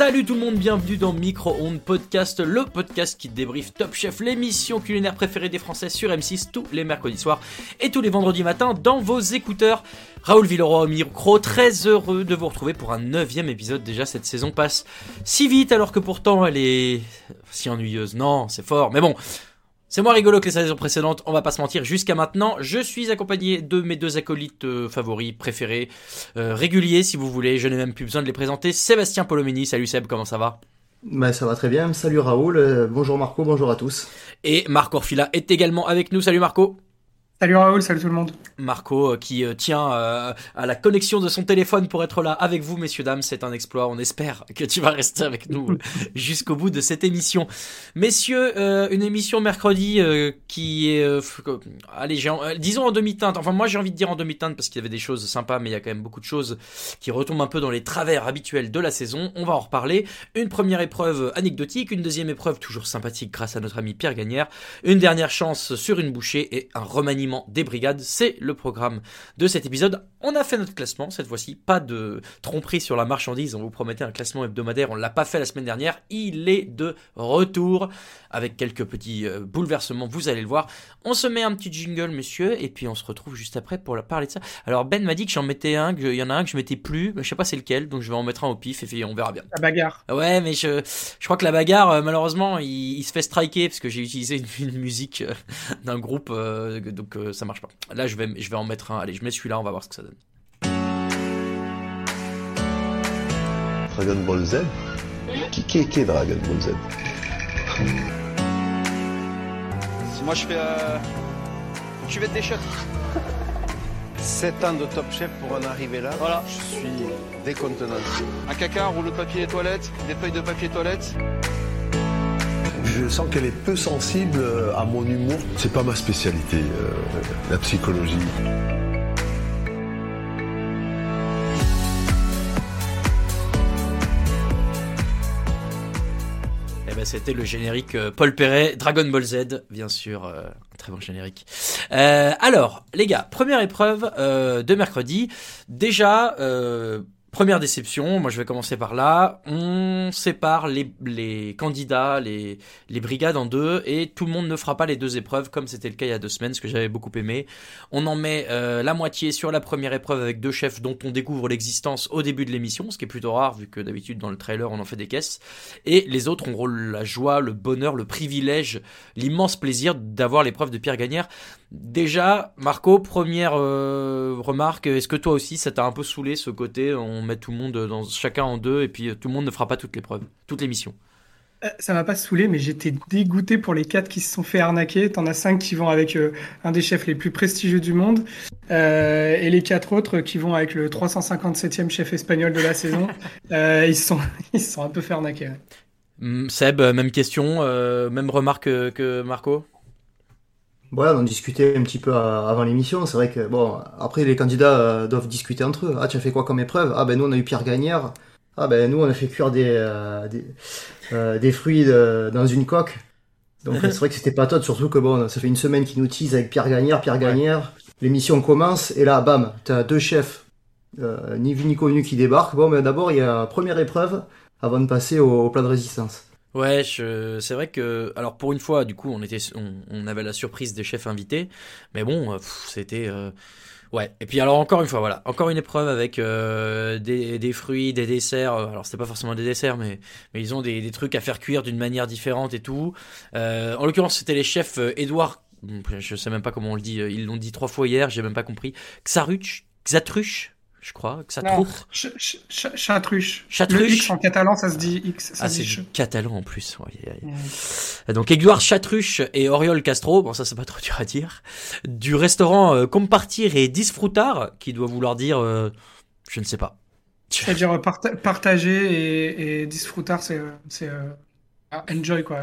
Salut tout le monde, bienvenue dans Micro-ondes Podcast, le podcast qui débriefe Top Chef, l'émission culinaire préférée des Français sur M6 tous les mercredis soirs et tous les vendredis matins dans vos écouteurs. Raoul Villeroy au micro, très heureux de vous retrouver pour un neuvième épisode. Déjà, cette saison passe si vite alors que pourtant elle est si ennuyeuse. Non, c'est fort, mais bon. C'est moins rigolo que les saisons précédentes, on va pas se mentir. Jusqu'à maintenant, je suis accompagné de mes deux acolytes euh, favoris, préférés, euh, réguliers si vous voulez. Je n'ai même plus besoin de les présenter. Sébastien Polomini, salut Seb, comment ça va? Bah, ça va très bien. Salut Raoul. Euh, bonjour Marco. Bonjour à tous. Et Marco Orfila est également avec nous. Salut Marco. Salut Raoul, salut tout le monde. Marco euh, qui euh, tient euh, à la connexion de son téléphone pour être là avec vous, messieurs, dames. C'est un exploit. On espère que tu vas rester avec nous jusqu'au bout de cette émission. Messieurs, euh, une émission mercredi euh, qui est... allez, en- disons en demi-teinte. Enfin, moi j'ai envie de dire en demi-teinte parce qu'il y avait des choses sympas, mais il y a quand même beaucoup de choses qui retombent un peu dans les travers habituels de la saison. On va en reparler. Une première épreuve anecdotique, une deuxième épreuve toujours sympathique grâce à notre ami Pierre Gagnère, une dernière chance sur une bouchée et un remaniement des brigades. C'est le programme de cet épisode. On a fait notre classement cette fois-ci. Pas de tromperie sur la marchandise. On vous promettait un classement hebdomadaire. On l'a pas fait la semaine dernière. Il est de retour avec quelques petits euh, bouleversements. Vous allez le voir. On se met un petit jingle, messieurs, et puis on se retrouve juste après pour parler de ça. Alors Ben m'a dit que j'en mettais un, qu'il y en a un que je mettais plus. Je sais pas c'est lequel, donc je vais en mettre un au pif et puis on verra bien. La bagarre. Ouais, mais je, je crois que la bagarre, euh, malheureusement, il, il se fait striker parce que j'ai utilisé une, une musique euh, d'un groupe, euh, donc euh, ça marche pas. Là, je vais, je vais en mettre un. Allez, je mets celui-là, on va voir ce que ça donne. Dragon Ball Z Qui qui qui est Dragon Ball Z Si moi je fais euh, cuvette des shots. 7 ans de top chef pour en arriver là. Voilà. Je suis décontenancé. Un caca, un rouleau de papier toilette, des feuilles de papier toilette. Je sens qu'elle est peu sensible euh, à mon humour. C'est pas ma spécialité, euh, la psychologie. Eh ben, c'était le générique euh, Paul Perret, Dragon Ball Z, bien sûr, euh, très bon générique. Euh, alors, les gars, première épreuve euh, de mercredi. Déjà, euh, première déception. Moi, je vais commencer par là. On sépare les, candidats, les, brigades en deux, et tout le monde ne fera pas les deux épreuves comme c'était le cas il y a deux semaines, ce que j'avais beaucoup aimé. On en met euh, la moitié sur la première épreuve avec deux chefs dont on découvre l'existence au début de l'émission, ce qui est plutôt rare vu que d'habitude dans le trailer on en fait des caisses. Et les autres auront la joie, le bonheur, le privilège, l'immense plaisir d'avoir l'épreuve de Pierre Gagnère. Déjà, Marco, première euh, remarque, est-ce que toi aussi ça t'a un peu saoulé ce côté, on met tout le monde dans chacun en deux et puis euh, tout le monde ne fera pas toutes les preuves, toutes les missions? Euh, Ça m'a pas saoulé, mais j'étais dégoûté pour les quatre qui se sont fait arnaquer. T'en as cinq qui vont avec euh, un des chefs les plus prestigieux du monde, euh, et les quatre autres qui vont avec le 357e chef espagnol de la saison. Euh, ils se sont, ils sont un peu fait arnaquer. ouais. Hum, Seb, même question, même remarque que, que Marco? Voilà, on discutait un petit peu à- avant l'émission. C'est vrai que, bon, après, les candidats euh, doivent discuter entre eux. Ah, tu as fait quoi comme épreuve? Ah, ben nous, on a eu Pierre Gagnère. Ah, ben nous, on a fait cuire des, euh, des, euh, des fruits de- dans une coque. Donc, c'est vrai que c'était pas top, surtout que, bon, ça fait une semaine qu'ils nous teasent avec Pierre Gagnère, Pierre Gagnère. L'émission commence, et là, bam, t'as deux chefs, euh, ni vu ni connu, qui débarquent. Bon, mais d'abord, il y a première épreuve avant de passer au, au plat de résistance. Ouais, je... c'est vrai que alors pour une fois, du coup, on était, on, on avait la surprise des chefs invités, mais bon, euh, c'était euh, ouais. Et puis alors encore une fois, voilà, encore une épreuve avec euh, des, des fruits, des desserts. Euh, Alors c'était pas forcément des desserts, mais mais ils ont des, des trucs à faire cuire d'une manière différente et tout. Euh, en l'occurrence, c'était les chefs euh, Edouard. Je sais même pas comment on le dit. euh, Ils l'ont dit trois fois hier, j'ai même pas compris. Xaruch, Xatruch. Je crois, que ça ch- ch- ch- Chatruche. Chatruche. Le X en catalan, ça se dit X. Ça Ah, c'est catalan en plus. Ouais, ouais, ouais. Ouais. Donc Édouard Chatruche et Oriol Castro, bon ça c'est pas trop dur à dire, du restaurant euh, Compartir et Disfrutar, qui doit vouloir dire, euh, je ne sais pas. C'est-à-dire euh, parta- partager et, et disfrutar, c'est euh, ah, enjoy quoi.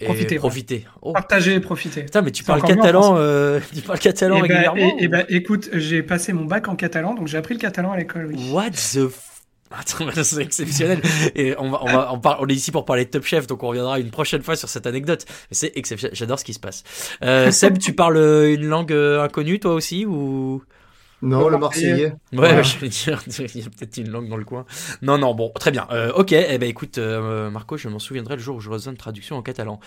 Et Profiter, ouais. profiter. Oh. Partager et profiter. Putain, mais tu parles catalan, euh, tu parles catalan Eh ben, régulièrement et- et ben, écoute, j'ai passé mon bac en catalan, donc j'ai appris le catalan à l'école. Oui. What the f... Attends, c'est exceptionnel. Et on va, on va, on, parle, on est ici pour parler de Top Chef, donc on reviendra une prochaine fois sur cette anecdote. C'est exceptionnel. J'adore ce qui se passe. Euh, Seb, tu parles euh, une langue euh, inconnue, toi aussi, ou? Non, Le le Marseillais. Ouais, Voilà. je vais dire, il y a peut-être une langue dans le coin. Non, non, bon, très bien. Euh, ok, eh ben écoute, euh, Marco, je m'en souviendrai le jour où je besoin de traduction en catalan.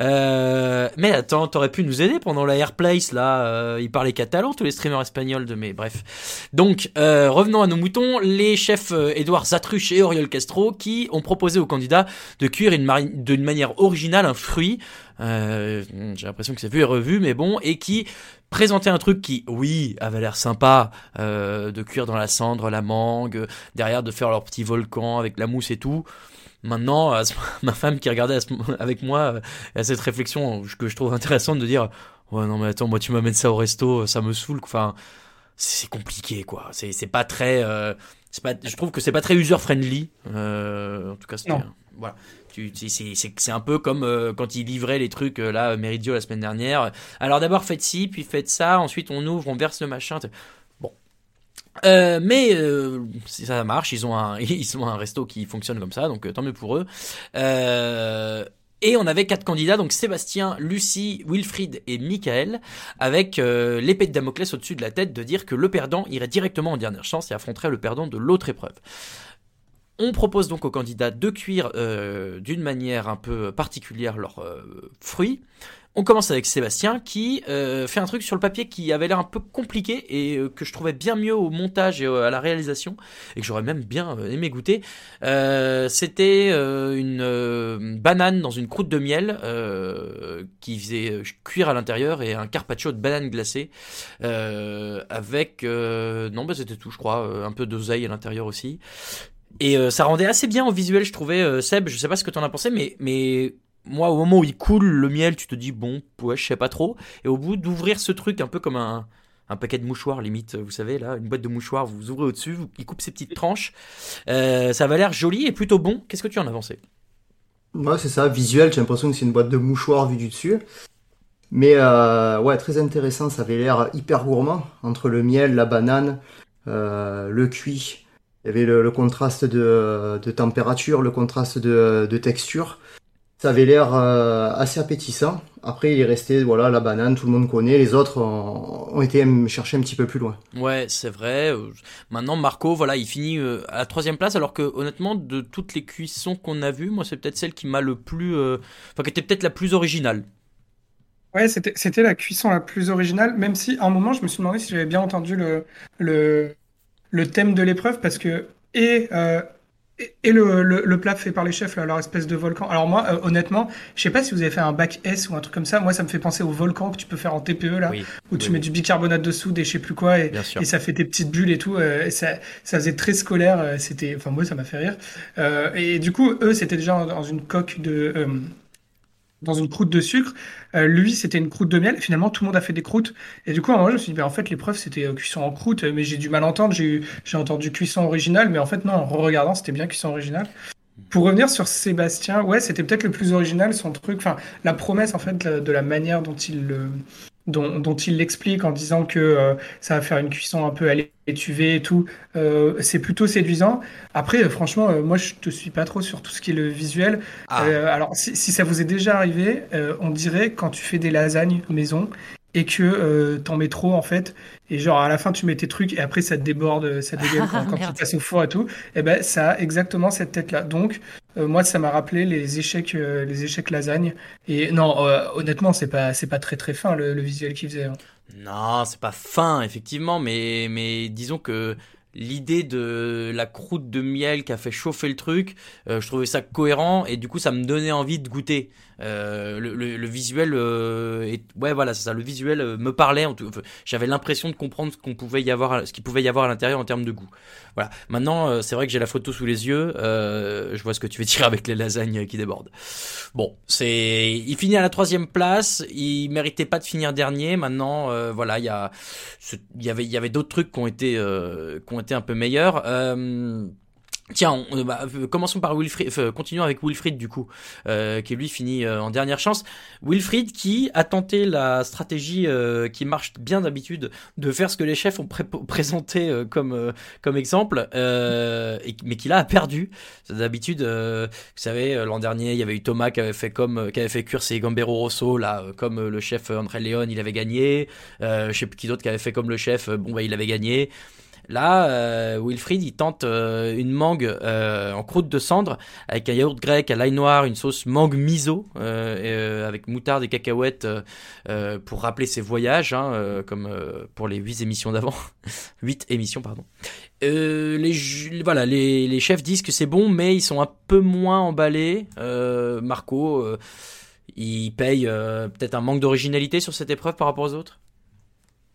Euh, mais attends, t'aurais pu nous aider pendant la Airplace, là. euh, ils parlaient catalan, tous les streamers espagnols de mes. Bref. Donc, euh, revenons à nos moutons. Les chefs Édouard Zatruche et Oriol Castro qui ont proposé aux candidats de cuire mari- d'une manière originale un fruit. Euh, J'ai l'impression que c'est vu et revu, mais bon, et qui présentait un truc qui, oui, avait l'air sympa, euh, de cuire dans la cendre la mangue, derrière de faire leur petit volcan avec la mousse et tout. Maintenant, ce- ma femme qui regardait ce- avec moi euh, à cette réflexion que je trouve intéressante de dire, ouais non mais attends, moi tu m'amènes ça au resto, ça me saoule. Enfin, c'est compliqué quoi. C'est pas très, euh, pas, je trouve que c'est pas très user friendly. Euh, en tout cas, Non. voilà. C'est- un peu comme euh, quand ils livraient les trucs euh, là, Meridio la semaine dernière. Alors d'abord faites ci, puis faites ça, ensuite on ouvre, on verse le machin. Bon. Euh, mais euh, si ça marche, ils ont un ils ont un resto qui fonctionne comme ça, donc euh, tant mieux pour eux. Euh, et on avait quatre candidats, donc Sébastien, Lucie, Wilfried et Michael, avec euh, l'épée de Damoclès au-dessus de la tête de dire que le perdant irait directement en dernière chance et affronterait le perdant de l'autre épreuve. On propose donc aux candidats de cuire euh, d'une manière un peu particulière leurs euh, fruits. On commence avec Sébastien qui euh, fait un truc sur le papier qui avait l'air un peu compliqué et que je trouvais bien mieux au montage et à la réalisation et que j'aurais même bien aimé goûter. C'était une banane dans une croûte de miel qui faisait cuire à l'intérieur et un carpaccio de banane glacée avec non bah c'était tout je crois un peu d'oseille à l'intérieur aussi. Et euh, ça rendait assez bien au visuel, je trouvais. euh, Seb, je sais pas ce que t'en as pensé, mais, mais moi, au moment où il coule le miel, tu te dis, bon, ouais, je sais pas trop. Et au bout d'ouvrir ce truc un peu comme un, un paquet de mouchoirs, limite, vous savez, là, une boîte de mouchoirs, vous ouvrez au-dessus, il coupe ses petites tranches. Euh, ça avait l'air joli et plutôt bon. Qu'est-ce que tu en as pensé? Ouais, c'est ça, visuel, j'ai l'impression que c'est une boîte de mouchoirs vue du dessus. Mais euh, ouais, très intéressant, ça avait l'air hyper gourmand. Entre le miel, la banane, euh, le cuit, il y avait le, le contraste de, de température, le contraste de, de texture. Ça avait l'air euh, assez appétissant. Après, il est resté, voilà, la banane, tout le monde connaît. Les autres ont, ont été me chercher un petit peu plus loin. Ouais, c'est vrai. Maintenant, Marco, voilà, il finit euh, à la troisième place, alors que honnêtement, de toutes les cuissons qu'on a vues, moi, c'est peut-être celle qui m'a le plus, euh, enfin, qui était peut-être la plus originale. Ouais, c'était c'était la cuisson la plus originale, même si à un moment je me suis demandé si j'avais bien entendu le, le, le thème de l'épreuve, parce que et, euh, et, le, le, le plat fait par les chefs, là, leur espèce de volcan. Alors moi, euh, honnêtement, je sais pas si vous avez fait un bac S ou un truc comme ça, moi ça me fait penser au volcan que tu peux faire en TPE là, Oui, où tu oui, mets oui. du bicarbonate de soude et je sais plus quoi, et, ça fait tes petites bulles et tout. euh, et ça, ça faisait très scolaire. C'était, enfin moi ça m'a fait rire. Euh, et du coup, eux c'était déjà dans une coque de, dans une croûte de sucre. Euh, lui c'était une croûte de miel. Finalement tout le monde a fait des croûtes. Et du coup à un moment je me suis dit, ben, en fait l'épreuve c'était euh, cuisson en croûte, mais j'ai du mal entendre. J'ai entendu cuisson originale, mais en fait non. En regardant c'était bien cuisson originale. Pour revenir sur Sébastien, ouais, c'était peut-être le plus original, son truc, enfin, la promesse, en fait, de la manière dont il le, dont, dont il l'explique en disant que euh, ça va faire une cuisson un peu à l'étuvée et tout, euh, c'est plutôt séduisant. Après, euh, franchement, euh, moi, je te suis pas trop sur tout ce qui est le visuel. Ah. Euh, alors, si, si ça vous est déjà arrivé, euh, on dirait quand tu fais des lasagnes maison et que euh, t'en mets trop, en fait, et genre à la fin tu mets tes trucs et après ça déborde, ça dégueule quand, quand tu passes au four et tout, et ben ça a exactement cette tête-là. Donc euh, moi ça m'a rappelé les échecs, euh, les échecs lasagne. Et non, euh, honnêtement c'est pas c'est pas très très fin le, le visuel qu'il faisait. hein. Non, c'est pas fin, effectivement, mais, mais disons que l'idée de la croûte de miel qui a fait chauffer le truc, euh, je trouvais ça cohérent et du coup ça me donnait envie de goûter. Euh, le, le, le, visuel, euh, ouais voilà ça, le visuel euh, me parlait. En j'avais l'impression de comprendre ce qu'on pouvait y avoir, ce qu'il pouvait y avoir à l'intérieur en termes de goût. Voilà. Maintenant euh, c'est vrai que j'ai la photo sous les yeux, je vois ce que tu veux dire avec les lasagnes qui débordent. Bon, c'est, il finit à la troisième place, il méritait pas de finir dernier. Maintenant voilà il y a, il y avait il y avait d'autres trucs qui ont été qui ont été un peu meilleurs. Euh, Tiens, on, bah, euh, commençons par Wilfried, continuons avec Wilfried du coup, euh, qui lui finit euh, en dernière chance. Wilfried qui a tenté la stratégie euh, qui marche bien d'habitude de faire ce que les chefs ont pré présenté euh, comme comme exemple, mais qui là a perdu. D'habitude, vous savez, l'an dernier il y avait eu Thomas qui avait fait comme qui avait fait cuire ses gambero rosso là, comme le chef André Léon, il avait gagné. je sais plus qui d'autre qui avait fait comme le chef, bon bah il avait gagné. Là, euh, Wilfried, il tente euh, une mangue euh, en croûte de cendre avec un yaourt grec à l'ail noir, une sauce mangue miso euh, avec moutarde et cacahuètes pour rappeler ses voyages, hein, comme pour les huit émissions d'avant. huit émissions, pardon. les, voilà, les, chefs disent que c'est bon, mais ils sont un peu moins emballés. Marco, il paye peut-être un manque d'originalité sur cette épreuve par rapport aux autres?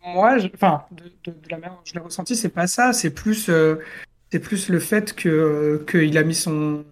Moi, je, enfin, de, de, de, la manière dont je l'ai ressenti, c'est pas ça. C'est plus, euh, c'est plus le fait que euh, qu'il a mis son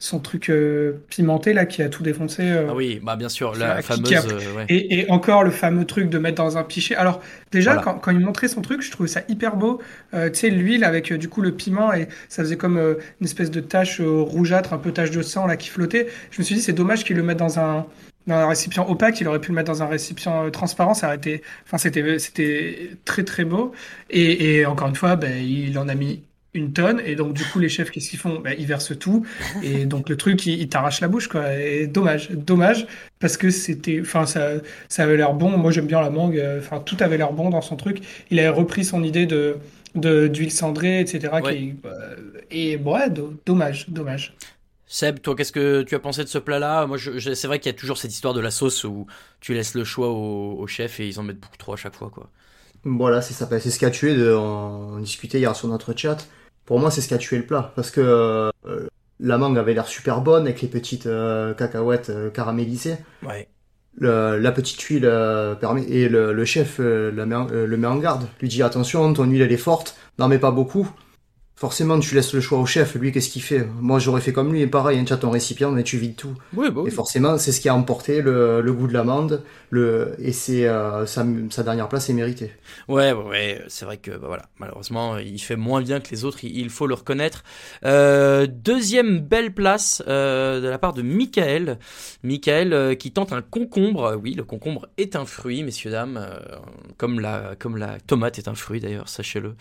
son truc euh, pimenté là qui a tout défoncé. Euh, ah oui, bah bien sûr, la fameuse. A... Ouais. Et, et, encore le fameux truc de mettre dans un pichet. Alors déjà voilà. quand, quand, il montrait son truc, je trouvais ça hyper beau. tu sais l'huile avec du coup le piment et ça faisait comme une espèce de tache rougeâtre, un peu tache de sang là qui flottait. Je me suis dit c'est dommage qu'il le mette dans un dans un récipient opaque, il aurait pu le mettre dans un récipient euh, transparent, ça aurait été, enfin c'était c'était très très beau. Et, et encore une fois, ben, il en a mis une tonne. Et donc du coup les chefs qu'est-ce qu'ils font? Ben, ils versent tout. Et donc le truc il, il t'arrache la bouche quoi. Et dommage dommage. Parce que c'était enfin ça ça avait l'air bon. Moi j'aime bien la mangue. Enfin tout avait l'air bon dans son truc. Il avait repris son idée de d'huile cendrée etc ouais. qui, euh, et bon, ouais dommage dommage Seb, toi, qu'est-ce que tu as pensé de ce plat-là? Moi, je, je, c'est vrai qu'il y a toujours cette histoire de la sauce où tu laisses le choix au, au chef et ils en mettent beaucoup trop à chaque fois, quoi. Voilà, c'est ça. C'est ce qui a tué. De, on, on discutait hier sur notre chat. Pour moi, c'est ce qui a tué le plat parce que euh, la mangue avait l'air super bonne avec les petites euh, cacahuètes euh, caramélisées. Ouais. Le, la petite huile permet et le, le chef le met, en, le met en garde. Lui dit attention, ton huile elle est forte, n'en mets pas beaucoup forcément tu laisses le choix au chef. Lui qu'est-ce qu'il fait? Moi j'aurais fait comme lui. Et pareil hein, tu as ton récipient mais tu vides tout. Oui, bah oui. et forcément c'est ce qui a emporté le, le goût de l'amande le et c'est euh, sa, sa, dernière place est méritée. Ouais ouais c'est vrai que bah, voilà. Malheureusement il fait moins bien que les autres. Il, il faut le reconnaître. Euh, deuxième belle place euh, de la part de Michael. Michael qui tente un concombre. Oui le concombre est un fruit messieurs dames. Comme la comme la tomate est un fruit d'ailleurs sachez-le.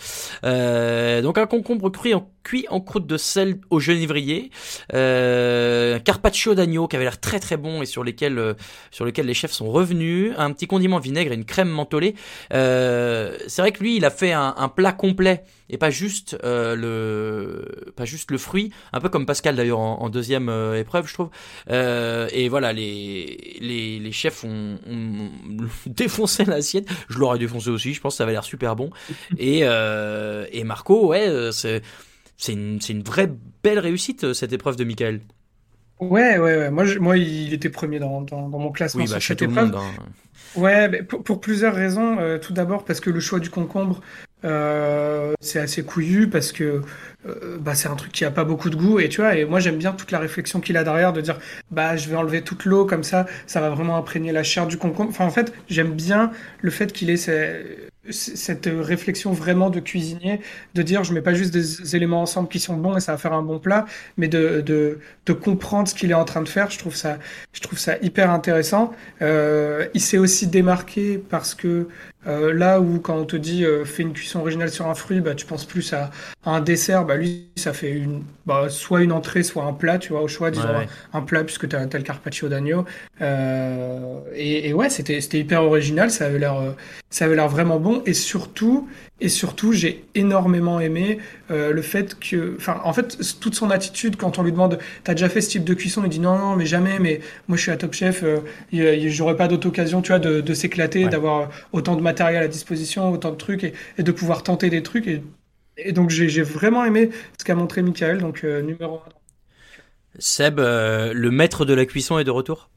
Donc un concombre cuit en, cuit en croûte de sel au genévrier, euh, un carpaccio d'agneau qui avait l'air très très bon et sur lesquels euh, sur lesquels les chefs sont revenus, un petit condiment vinaigre et une crème mentholée. Euh, c'est vrai que lui, il a fait un plat complet et pas juste euh, le pas juste le fruit, un peu comme Pascal d'ailleurs en, en, deuxième euh, épreuve, je trouve. Euh, et voilà, les les, les chefs ont, ont défoncé l'assiette. Je l'aurais défoncé aussi, je pense que ça avait l'air super bon. Et et Marco, ouais, c'est c'est une, une vraie belle réussite cette épreuve de Michael. Ouais, ouais, ouais. Moi, je, moi, il était premier dans, dans, dans mon classement oui, bah, sur cette épreuve. Monde, hein. Ouais, pour, pour, plusieurs raisons. Euh, tout d'abord parce que le choix du concombre, euh, c'est assez couillu parce que euh, bah, c'est un truc qui a pas beaucoup de goût et tu vois et moi j'aime bien toute la réflexion qu'il a derrière de dire bah je vais enlever toute l'eau comme ça ça va vraiment imprégner la chair du concombre. Enfin en fait j'aime bien le fait qu'il ait cette réflexion vraiment de cuisinier de dire je mets pas juste des éléments ensemble qui sont bons et ça va faire un bon plat mais de, de, de comprendre ce qu'il est en train de faire je trouve ça je trouve ça hyper intéressant. Euh, il s'est aussi démarqué parce que euh, là où quand on te dit euh, fais une cuisson originale sur un fruit, bah tu penses plus à, à un dessert. Bah lui, ça fait une, bah, soit une entrée, soit un plat, tu vois, au choix, disons ouais, ouais. Un, un, plat puisque tu as, as, le carpaccio d'agneau. Euh, et, et, ouais, c'était c'était hyper original. Ça avait l'air ça avait l'air vraiment bon. Et surtout et surtout, j'ai énormément aimé euh, le fait que, enfin, en fait, toute son attitude quand on lui demande, t'as déjà fait ce type de cuisson, il dit non, non, mais jamais, mais moi je suis à Top Chef, euh, j'aurais pas d'autre occasion, tu vois, de, de s'éclater, ouais. d'avoir autant de matériel à disposition, autant de trucs et, et, de pouvoir tenter des trucs. Et Et donc j'ai j'ai vraiment aimé ce qu'a montré Michael, donc euh, numéro 1. Seb, euh, le maître de la cuisson est de retour?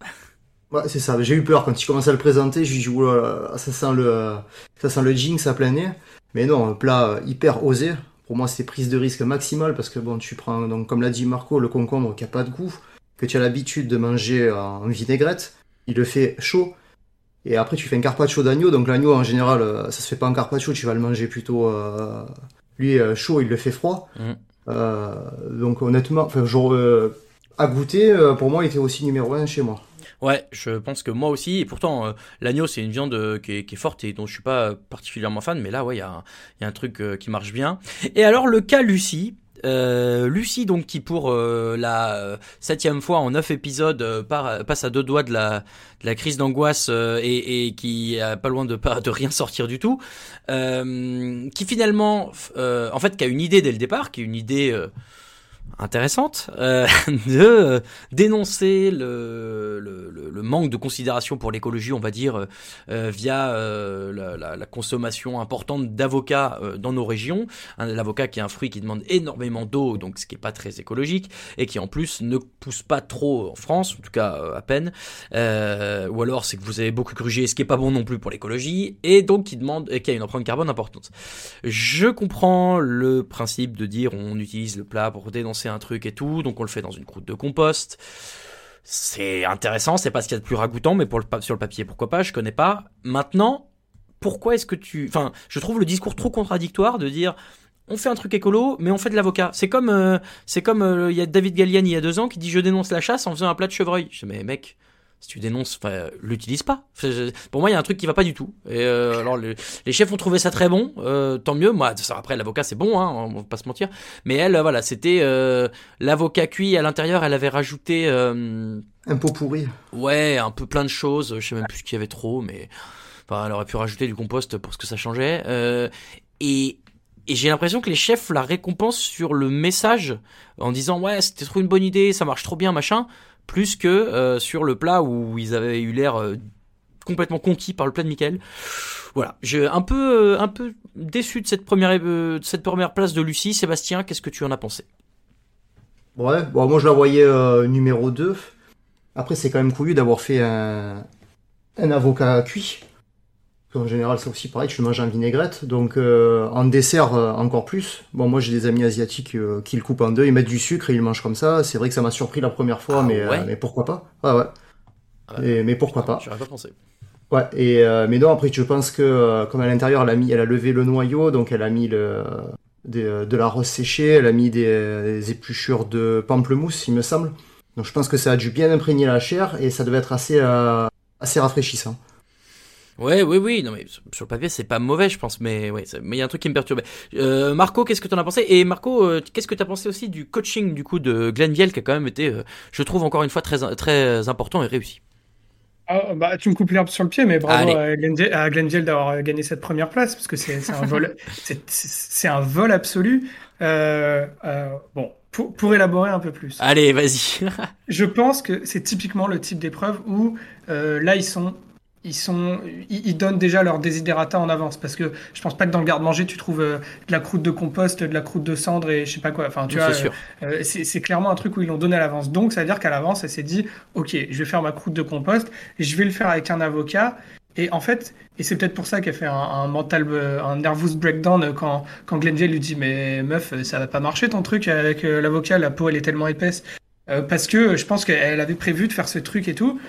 Ouais, c'est ça. J'ai eu peur quand il commençait à le présenter. Je lui dis, oula, ça sent le, ça sent le jinx à plein nez. Mais non, un plat hyper osé. Pour moi, c'est prise de risque maximale parce que bon, tu prends, donc, comme l'a dit Marco, le concombre qui a pas de goût, que tu as l'habitude de manger en vinaigrette. Il le fait chaud. Et après, tu fais un carpaccio d'agneau. Donc, l'agneau, en général, euh, ça se fait pas en carpaccio. Tu vas le manger plutôt, euh, lui, euh, chaud, il le fait froid. Mm. Euh, donc, honnêtement, enfin, genre, euh, à goûter, euh, pour moi, il était aussi numéro un chez moi. Ouais, je pense que moi aussi. Et pourtant, euh, l'agneau, c'est une viande euh, qui est, forte et dont je suis pas particulièrement fan. Mais là, ouais, il y, a un- truc euh, qui marche bien. Et alors, le cas Lucie. Lucie, donc, qui pour la septième fois en neuf épisodes passe à deux doigts de la, crise d'angoisse et, qui a pas loin de pas de rien sortir du tout, qui finalement, en fait, qui a une idée dès le départ, qui est une idée intéressante euh, de euh, dénoncer le, le, manque de considération pour l'écologie, on va dire, euh, via la, consommation importante d'avocats dans nos régions. L'avocat qui est un fruit qui demande énormément d'eau, donc ce qui est pas très écologique, et qui en plus ne pousse pas trop en France, en tout cas à peine. Ou alors c'est que vous avez beaucoup grugé, ce qui est pas bon non plus pour l'écologie, et donc qui demande, et qui a une empreinte carbone importante. Je comprends le principe de dire on utilise le plat pour dénoncer un truc et tout, donc on le fait dans une croûte de compost. C'est intéressant, c'est pas ce qu'il y a de plus ragoûtant, mais pour sur le papier, pourquoi pas, je connais pas. Maintenant, pourquoi est-ce que tu... Enfin, je trouve le discours trop contradictoire de dire on fait un truc écolo, mais on fait de l'avocat. C'est comme, euh, c'est comme euh, il y a David Galliani il y a deux ans qui dit je dénonce la chasse en faisant un plat de chevreuil. Je dis mais mec, si tu dénonces, enfin, l'utilise pas. Pour moi, il y a un truc qui va pas du tout. Et euh, alors, le- les chefs ont trouvé ça très bon, euh, tant mieux. Moi, après, l'avocat, c'est bon, hein, on va pas se mentir. Mais elle, euh, voilà, c'était euh, l'avocat cuit à l'intérieur. Elle avait rajouté, Un pot pourri. ouais, un peu plein de choses. Je sais même plus ce qu'il y avait trop, mais enfin, elle aurait pu rajouter du compost pour ce que ça changeait. Et et j'ai l'impression que les chefs la récompensent sur le message en disant ouais c'était trop une bonne idée, ça marche trop bien machin, plus que euh, sur le plat où ils avaient eu l'air euh, complètement conquis par le plat de Michael. Voilà, j'ai un peu euh, un peu déçu de cette première place de Lucie. Sébastien, qu'est-ce que tu en as pensé? Ouais, bon, moi je la voyais numéro 2. Après, c'est quand même couillu d'avoir fait un, un avocat cuit. En général, c'est aussi pareil, tu le manges en vinaigrette. Donc, euh, en dessert, euh, encore plus. Bon, moi j'ai des amis asiatiques euh, qui le coupent en deux, ils mettent du sucre et ils le mangent comme ça. C'est vrai que ça m'a surpris la première fois, Ah mais, ouais mais pourquoi pas? Ouais, ouais. Ah. Et- mais pourquoi pas? J'aurais pas pensé. Ouais, et, mais non, après, je pense que comme à l'intérieur, elle a, mis, elle a levé le noyau, donc elle a mis le, des, de la rose séchée, elle a mis des, des épluchures de pamplemousse, il me semble. Donc je pense que ça a dû bien imprégner la chair et ça devait être assez, assez rafraîchissant. Ouais, oui, oui, non mais sur le papier c'est pas mauvais, je pense, mais ouais, mais il y a un truc qui me perturbait. Euh, Marco, qu'est-ce que t'en as pensé? Et Marco, euh, qu'est-ce que t'as pensé aussi du coaching du coup de Glenn Viel qui a quand même été, euh, je trouve encore une fois très très important et réussi? Ah, bah, tu me coupes l'herbe sur le pied, mais bravo Allez. à Viel d'avoir gagné cette première place, parce que c'est un vol, c'est un vol absolu. Bon, pour, pour élaborer un peu plus, Allez, vas-y. je pense que c'est typiquement le type d'épreuve où euh, là ils sont, ils sont, ils, donnent déjà leur desiderata en avance, parce que je pense pas que dans le garde-manger tu trouves euh, de la croûte de compost, de la croûte de cendre et je sais pas quoi. Enfin, tu vois, sûr. euh, c'est clairement un truc où ils l'ont donné à l'avance. Donc, ça veut dire qu'à l'avance, elle s'est dit, OK, je vais faire ma croûte de compost je vais le faire avec un avocat. Et en fait, et c'est peut-être pour ça qu'elle fait un, un mental, euh, un nervous breakdown euh, quand, quand Glenville lui dit, mais meuf, euh, ça va pas marcher ton truc avec euh, l'avocat, la peau elle est tellement épaisse. Euh, parce que je pense qu'elle avait prévu de faire ce truc et tout.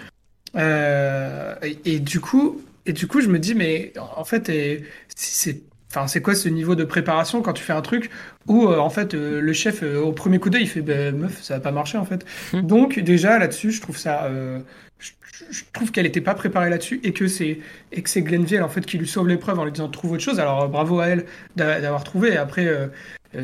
Euh, et, et du coup, et du coup, je me dis, mais en fait, c'est, enfin, c'est quoi ce niveau de préparation quand tu fais un truc où euh, en fait euh, le chef euh, au premier coup d'œil il fait bah, meuf ça va pas marcher en fait. Donc déjà là-dessus, je trouve ça, je, je trouve qu'elle était pas préparée là-dessus et que c'est et que c'est Glenville en fait qui lui sauve l'épreuve en lui disant trouve autre chose. Alors bravo à elle d'a- d'avoir trouvé. Et après,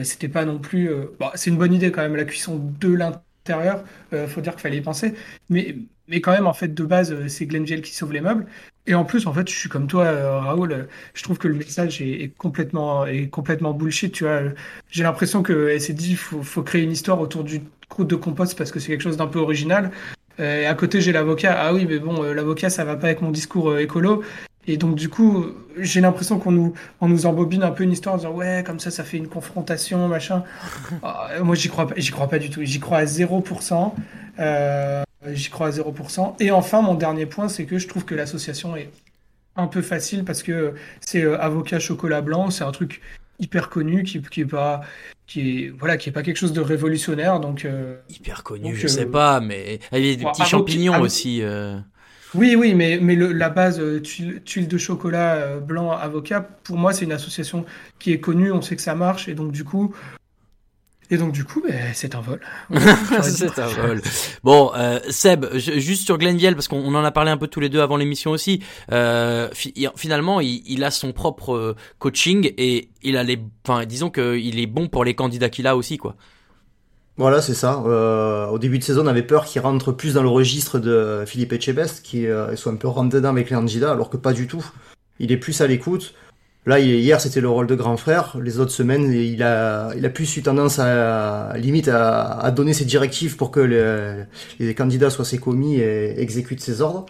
c'était pas non plus, bon, c'est une bonne idée quand même la cuisson de l'intérieur. Faut dire qu'il fallait y penser, mais mais quand même en fait de base euh, c'est Glenville qui sauve les meubles. Et en plus, en fait, je suis comme toi, euh, Raoul. euh, Je trouve que le message est, complètement, est complètement bullshit. Tu vois, j'ai l'impression qu'elle s'est dit, faut, faut créer une histoire autour du croûte de compost parce que c'est quelque chose d'un peu original. Et à côté, j'ai l'avocat. Ah oui, mais bon, l'avocat, ça va pas avec mon discours écolo. Et donc, du coup, j'ai l'impression qu'on nous, on nous embobine un peu une histoire en disant ouais, comme ça, ça fait une confrontation, machin. Ah, moi, j'y crois pas, j'y crois pas du tout. J'y crois à 0%. Euh, j'y crois à 0%. Et enfin, mon dernier point, c'est que je trouve que l'association est un peu facile parce que c'est euh, avocat chocolat blanc, c'est un truc hyper connu qui, qui est pas qui est voilà qui est pas quelque chose de révolutionnaire donc euh, Hyper connu, donc, je euh, sais pas, mais il y a des petits champignons aussi. euh. Oui, oui, mais, mais le- la base euh, tuile, tuile de chocolat euh, blanc avocat, pour moi, c'est une association qui est connue, on sait que ça marche, et donc du coup, et donc du coup, ben, c'est un vol. c'est un vol. Bon, euh, Seb, je- juste sur Glenville, parce qu'on on en a parlé un peu tous les deux avant l'émission aussi. Euh, fi- finalement, il, il a son propre euh, coaching et il a les, enfin, disons qu'il est bon pour les candidats qu'il a aussi, quoi. Voilà, c'est ça. Euh, au début de saison, on avait peur qu'il rentre plus dans le registre de Philippe Etchebest, qui euh, soit un peu rentre dedans avec les candidats, alors que pas du tout. Il est plus à l'écoute. Là, hier, c'était le rôle de grand frère. Les autres semaines, il a, il a plus eu tendance à, limite, à, donner ses directives pour que les candidats soient ses commis et exécutent ses ordres.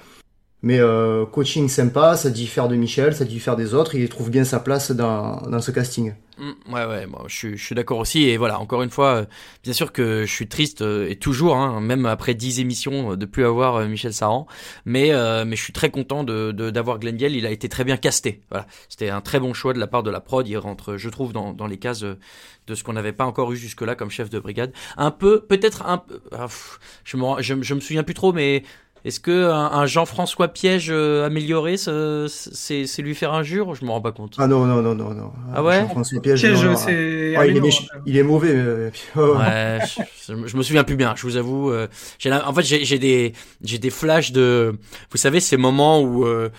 Mais euh, coaching sympa, ça diffère de Michel, ça diffère des autres. Il trouve bien sa place dans, dans ce casting. Mm, ouais, ouais, moi, je, je suis d'accord aussi. Et voilà, encore une fois, euh, bien sûr que je suis triste euh, et toujours, hein, même après 10 émissions, euh, de plus avoir Michel Saran. Mais, euh, mais je suis très content de de- d'avoir Glenville. Il a été très bien casté. Voilà, c'était un très bon choix de la part de la prod. Il rentre, je trouve, dans, dans les cases de ce qu'on n'avait pas encore eu jusque-là comme chef de brigade. Un peu, peut-être un peu. ah, je me, je, je me souviens plus trop, mais. Est-ce que un, un Jean-François Piège euh, amélioré, c'est c'est lui faire injure Je me rends pas compte? Ah non, non, non, non, non. Ah ouais? Jean-François Piège, Piège, non, non. c'est Ouais, il, est méch- hein. il est mauvais. mais- Ouais, je, je me souviens plus bien. Je vous avoue. euh, j'ai la- en fait, j'ai j'ai des j'ai des flashs de. Vous savez, ces moments où euh,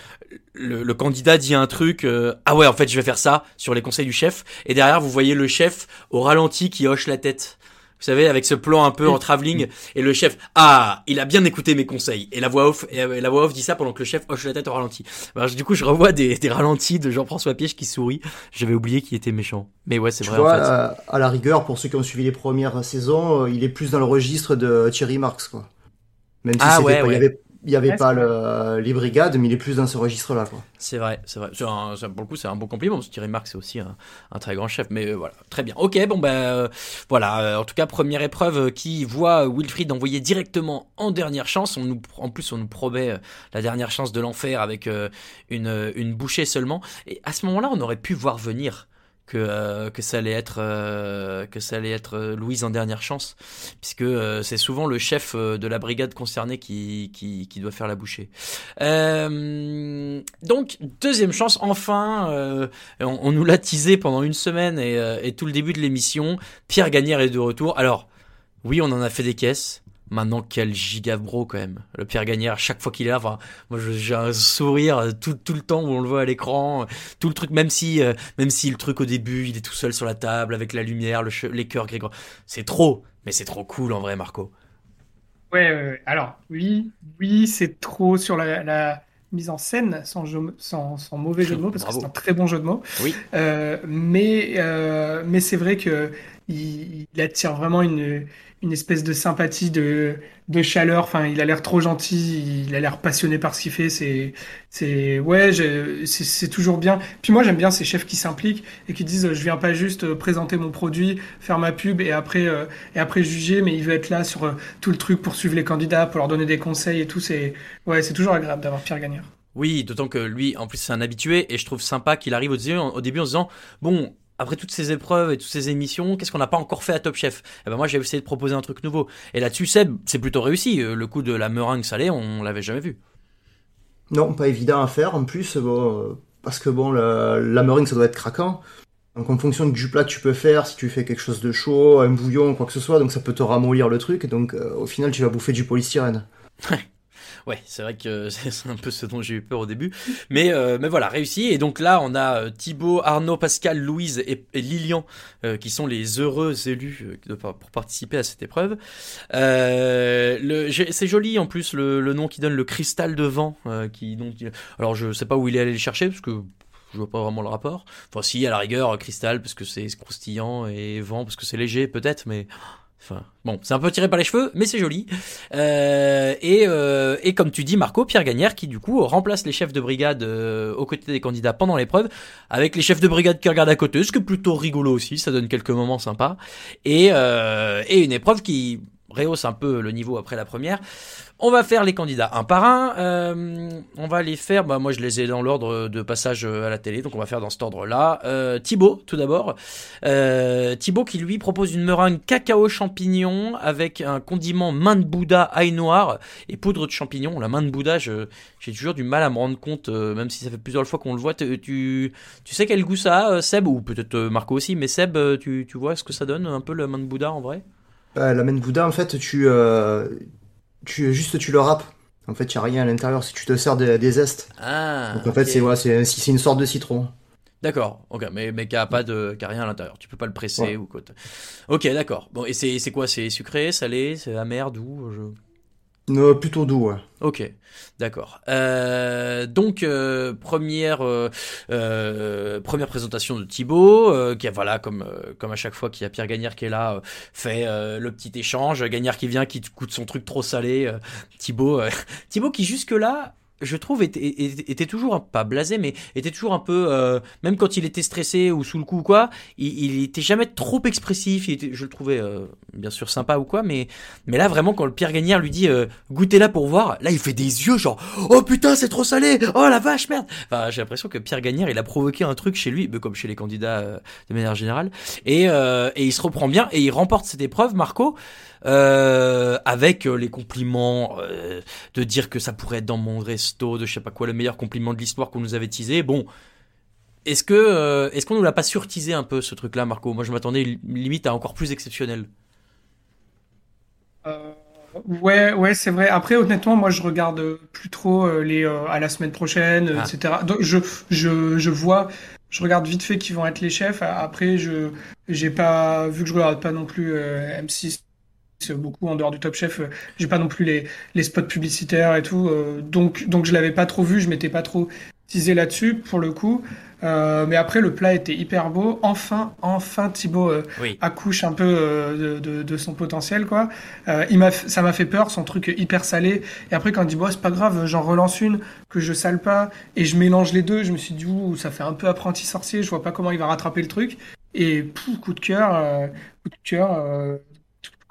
le, le candidat dit un truc. euh, ah ouais, en fait, je vais faire ça sur les conseils du chef. Et derrière, vous voyez le chef au ralenti qui hoche la tête. Vous savez, avec ce plan un peu en travelling, et le chef, ah, il a bien écouté mes conseils. Et la voix off, et euh, la voix off dit ça pendant que le chef hoche la tête au ralenti. Alors, du coup, je revois des, des ralentis de Jean-François Piège qui sourit. J'avais oublié qu'il était méchant. Mais ouais, c'est vrai, vois, en fait. à, à la rigueur, pour ceux qui ont suivi les premières saisons, euh, il est plus dans le registre de Thierry Marx, quoi. Même si Ah ouais, pas- il y avait, il y avait Ouais, pas le, les brigades, mais il est plus dans ce registre-là, quoi. C'est vrai, c'est vrai. Un- pour le coup, c'est un bon compliment parce que Thierry Marx c'est aussi un, un très grand chef. Mais euh, voilà, très bien. Ok, bon ben euh, voilà. euh, en tout cas, première épreuve euh, qui voit Wilfried envoyer directement en dernière chance. On nous, en plus, on nous promet euh, la dernière chance de l'enfer avec euh, une euh, une bouchée seulement. Et à ce moment-là, on aurait pu voir venir que euh, que ça allait être euh, que ça allait être euh, Louise en dernière chance puisque euh, c'est souvent le chef euh, de la brigade concernée qui qui, qui doit faire la bouchée. Euh, donc deuxième chance enfin on, on nous l'a teasé pendant une semaine et, et tout le début de l'émission Pierre Gagnère est de retour. Alors oui, on en a fait des caisses. Maintenant, quel giga bro quand même. Le Pierre Gagnère, chaque fois qu'il est là, enfin, moi j'ai un sourire euh, tout, tout le temps où on le voit à l'écran, tout le truc, même si, euh, même si le truc au début, il est tout seul sur la table avec la lumière, le les cœurs. C'est trop, mais c'est trop cool en vrai, Marco. Ouais, ouais, ouais. alors oui, oui, c'est trop sur la, la mise en scène, sans, jeu- sans, sans mauvais jeu de mots, parce Bravo. que c'est un très bon jeu de mots. Oui. Euh, mais euh, mais c'est vrai que il, attire vraiment une, une espèce de sympathie, de, de chaleur. Enfin, il a l'air trop gentil, il a l'air passionné par ce qu'il fait. C'est c'est ouais, c'est toujours bien. Puis moi, j'aime bien ces chefs qui s'impliquent et qui disent, je viens pas juste euh, présenter mon produit, faire ma pub et après euh, et après juger, mais il veut être là sur euh, tout le truc pour suivre les candidats, pour leur donner des conseils et tout. C'est ouais, c'est toujours agréable d'avoir Pierre Gagnard. Oui, d'autant que lui, en plus, c'est un habitué et je trouve sympa qu'il arrive au début, au début en se disant, bon, après toutes ces épreuves et toutes ces émissions, qu'est-ce qu'on n'a pas encore fait à Top Chef? Eh ben moi, j'ai essayé de proposer un truc nouveau. Et là-dessus, Seb, c'est plutôt réussi. Euh, Le coup de la meringue salée, on l'avait jamais vu. Non, pas évident à faire, en plus, bon, euh, parce que bon, la, la meringue, ça doit être craquant. Donc en fonction du plat que tu peux faire, si tu fais quelque chose de chaud, un bouillon, quoi que ce soit, donc ça peut te ramollir le truc, donc euh, au final, tu vas bouffer du polystyrène. Ouais, c'est vrai que c'est un peu ce dont j'ai eu peur au début. Mais, euh, mais voilà, réussi. Et donc là, on a euh, Thibaut, Arnaud, Pascal, Louise et, Lilian euh, qui sont les heureux élus euh, pour participer à cette épreuve. C'est joli en plus le, le nom qui donne le cristal de vent. qui, donc, alors je sais pas où il est allé le chercher parce que je vois pas vraiment le rapport. Enfin si, à la rigueur, cristal parce que c'est croustillant et vent parce que c'est léger peut-être, mais Bon, c'est un peu tiré par les cheveux, mais c'est joli. Euh, et, euh, et comme tu dis, Marco, Pierre Gagnère, qui du coup remplace les chefs de brigade euh, aux côtés des candidats pendant l'épreuve, avec les chefs de brigade qui regardent à côté, ce qui est plutôt rigolo aussi, ça donne quelques moments sympas. Et, euh, et une épreuve qui rehausse un peu le niveau après la première. On va faire les candidats un par un. Euh, on va les faire. Bah moi, je les ai dans l'ordre de passage à la télé, donc on va faire dans cet ordre-là. Euh, Thibaut, tout d'abord. Euh, Thibaut qui lui propose une meringue cacao champignon avec un condiment main de Bouddha ail noir et poudre de champignon. La main de Bouddha, j'ai toujours du mal à me rendre compte, euh, même si ça fait plusieurs fois qu'on le voit. Tu, sais quel goût ça a, euh, Seb? Ou peut-être euh, Marco aussi, mais Seb, euh, tu, vois ce que ça donne un peu la main de Bouddha en vrai? Euh, la main de Bouddha, en fait, tu, euh, tu juste tu le râpes. En fait, il n'y a rien à l'intérieur. Si tu te sers des, des zestes. Ah. Donc en fait, c'est ouais, c'est c'est une sorte de citron. D'accord, ok, mais, mais qui a pas de, qui a rien à l'intérieur. Tu peux pas le presser Ouais. ou quoi. Ok, d'accord. Bon, et c'est, c'est quoi? C'est sucré, salé, c'est amer, doux je... Non, plutôt doux, ouais. Ok, d'accord. Euh, donc euh, première euh, euh, première présentation de Thibaut, euh, qui a voilà comme euh, comme à chaque fois qu'il y a Pierre Gagnère qui est là, euh, fait euh, le petit échange. Gagnère qui vient, qui te coûte son truc trop salé. Euh, Thibaut, euh, Thibaut qui jusque là. Je trouve était, était, toujours pas blasé, mais était toujours un peu, euh, même quand il était stressé ou sous le coup ou quoi, il, il était jamais trop expressif. Il était, je le trouvais euh, bien sûr sympa ou quoi, mais mais là vraiment quand le Pierre Gagnère lui dit euh, goûtez là pour voir, là il fait des yeux genre oh putain c'est trop salé, oh la vache merde. Enfin j'ai l'impression que Pierre Gagnère il a provoqué un truc chez lui, comme chez les candidats euh, de manière générale, et euh, et il se reprend bien et il remporte cette épreuve Marco euh, avec euh, les compliments euh, de dire que ça pourrait être dans mon resto, de je sais pas quoi le meilleur compliment de l'histoire qu'on nous avait teasé. Bon. Est-ce que euh, est-ce qu'on nous l'a pas surtisé un peu ce truc-là, Marco? Moi, je m'attendais li- limite à encore plus exceptionnel. Ouais, ouais, c'est vrai. Après, honnêtement, moi, je regarde plus trop les à la semaine prochaine, Ah. etc. Donc, je, je, je vois, je regarde vite fait qui vont être les chefs. Après, je, j'ai pas vu que je regarde pas non plus euh, M6 beaucoup en dehors du Top Chef. euh, j'ai pas non plus les, les spots publicitaires et tout. euh, donc, donc, je l'avais pas trop vu. Je m'étais pas trop teasé là-dessus pour le coup. Euh, mais après, le plat était hyper beau. Enfin, enfin, Thibaut euh, Oui. accouche un peu euh, de, de, de son potentiel, quoi. Il m'a, ça m'a fait peur, son truc hyper salé. Et après, quand il dit, bon, c'est pas grave, j'en relance une, que je sale pas, et je mélange les deux, je me suis dit, ouh, ça fait un peu apprenti sorcier, je vois pas comment il va rattraper le truc. Et pouf, coup de cœur, coup de cœur,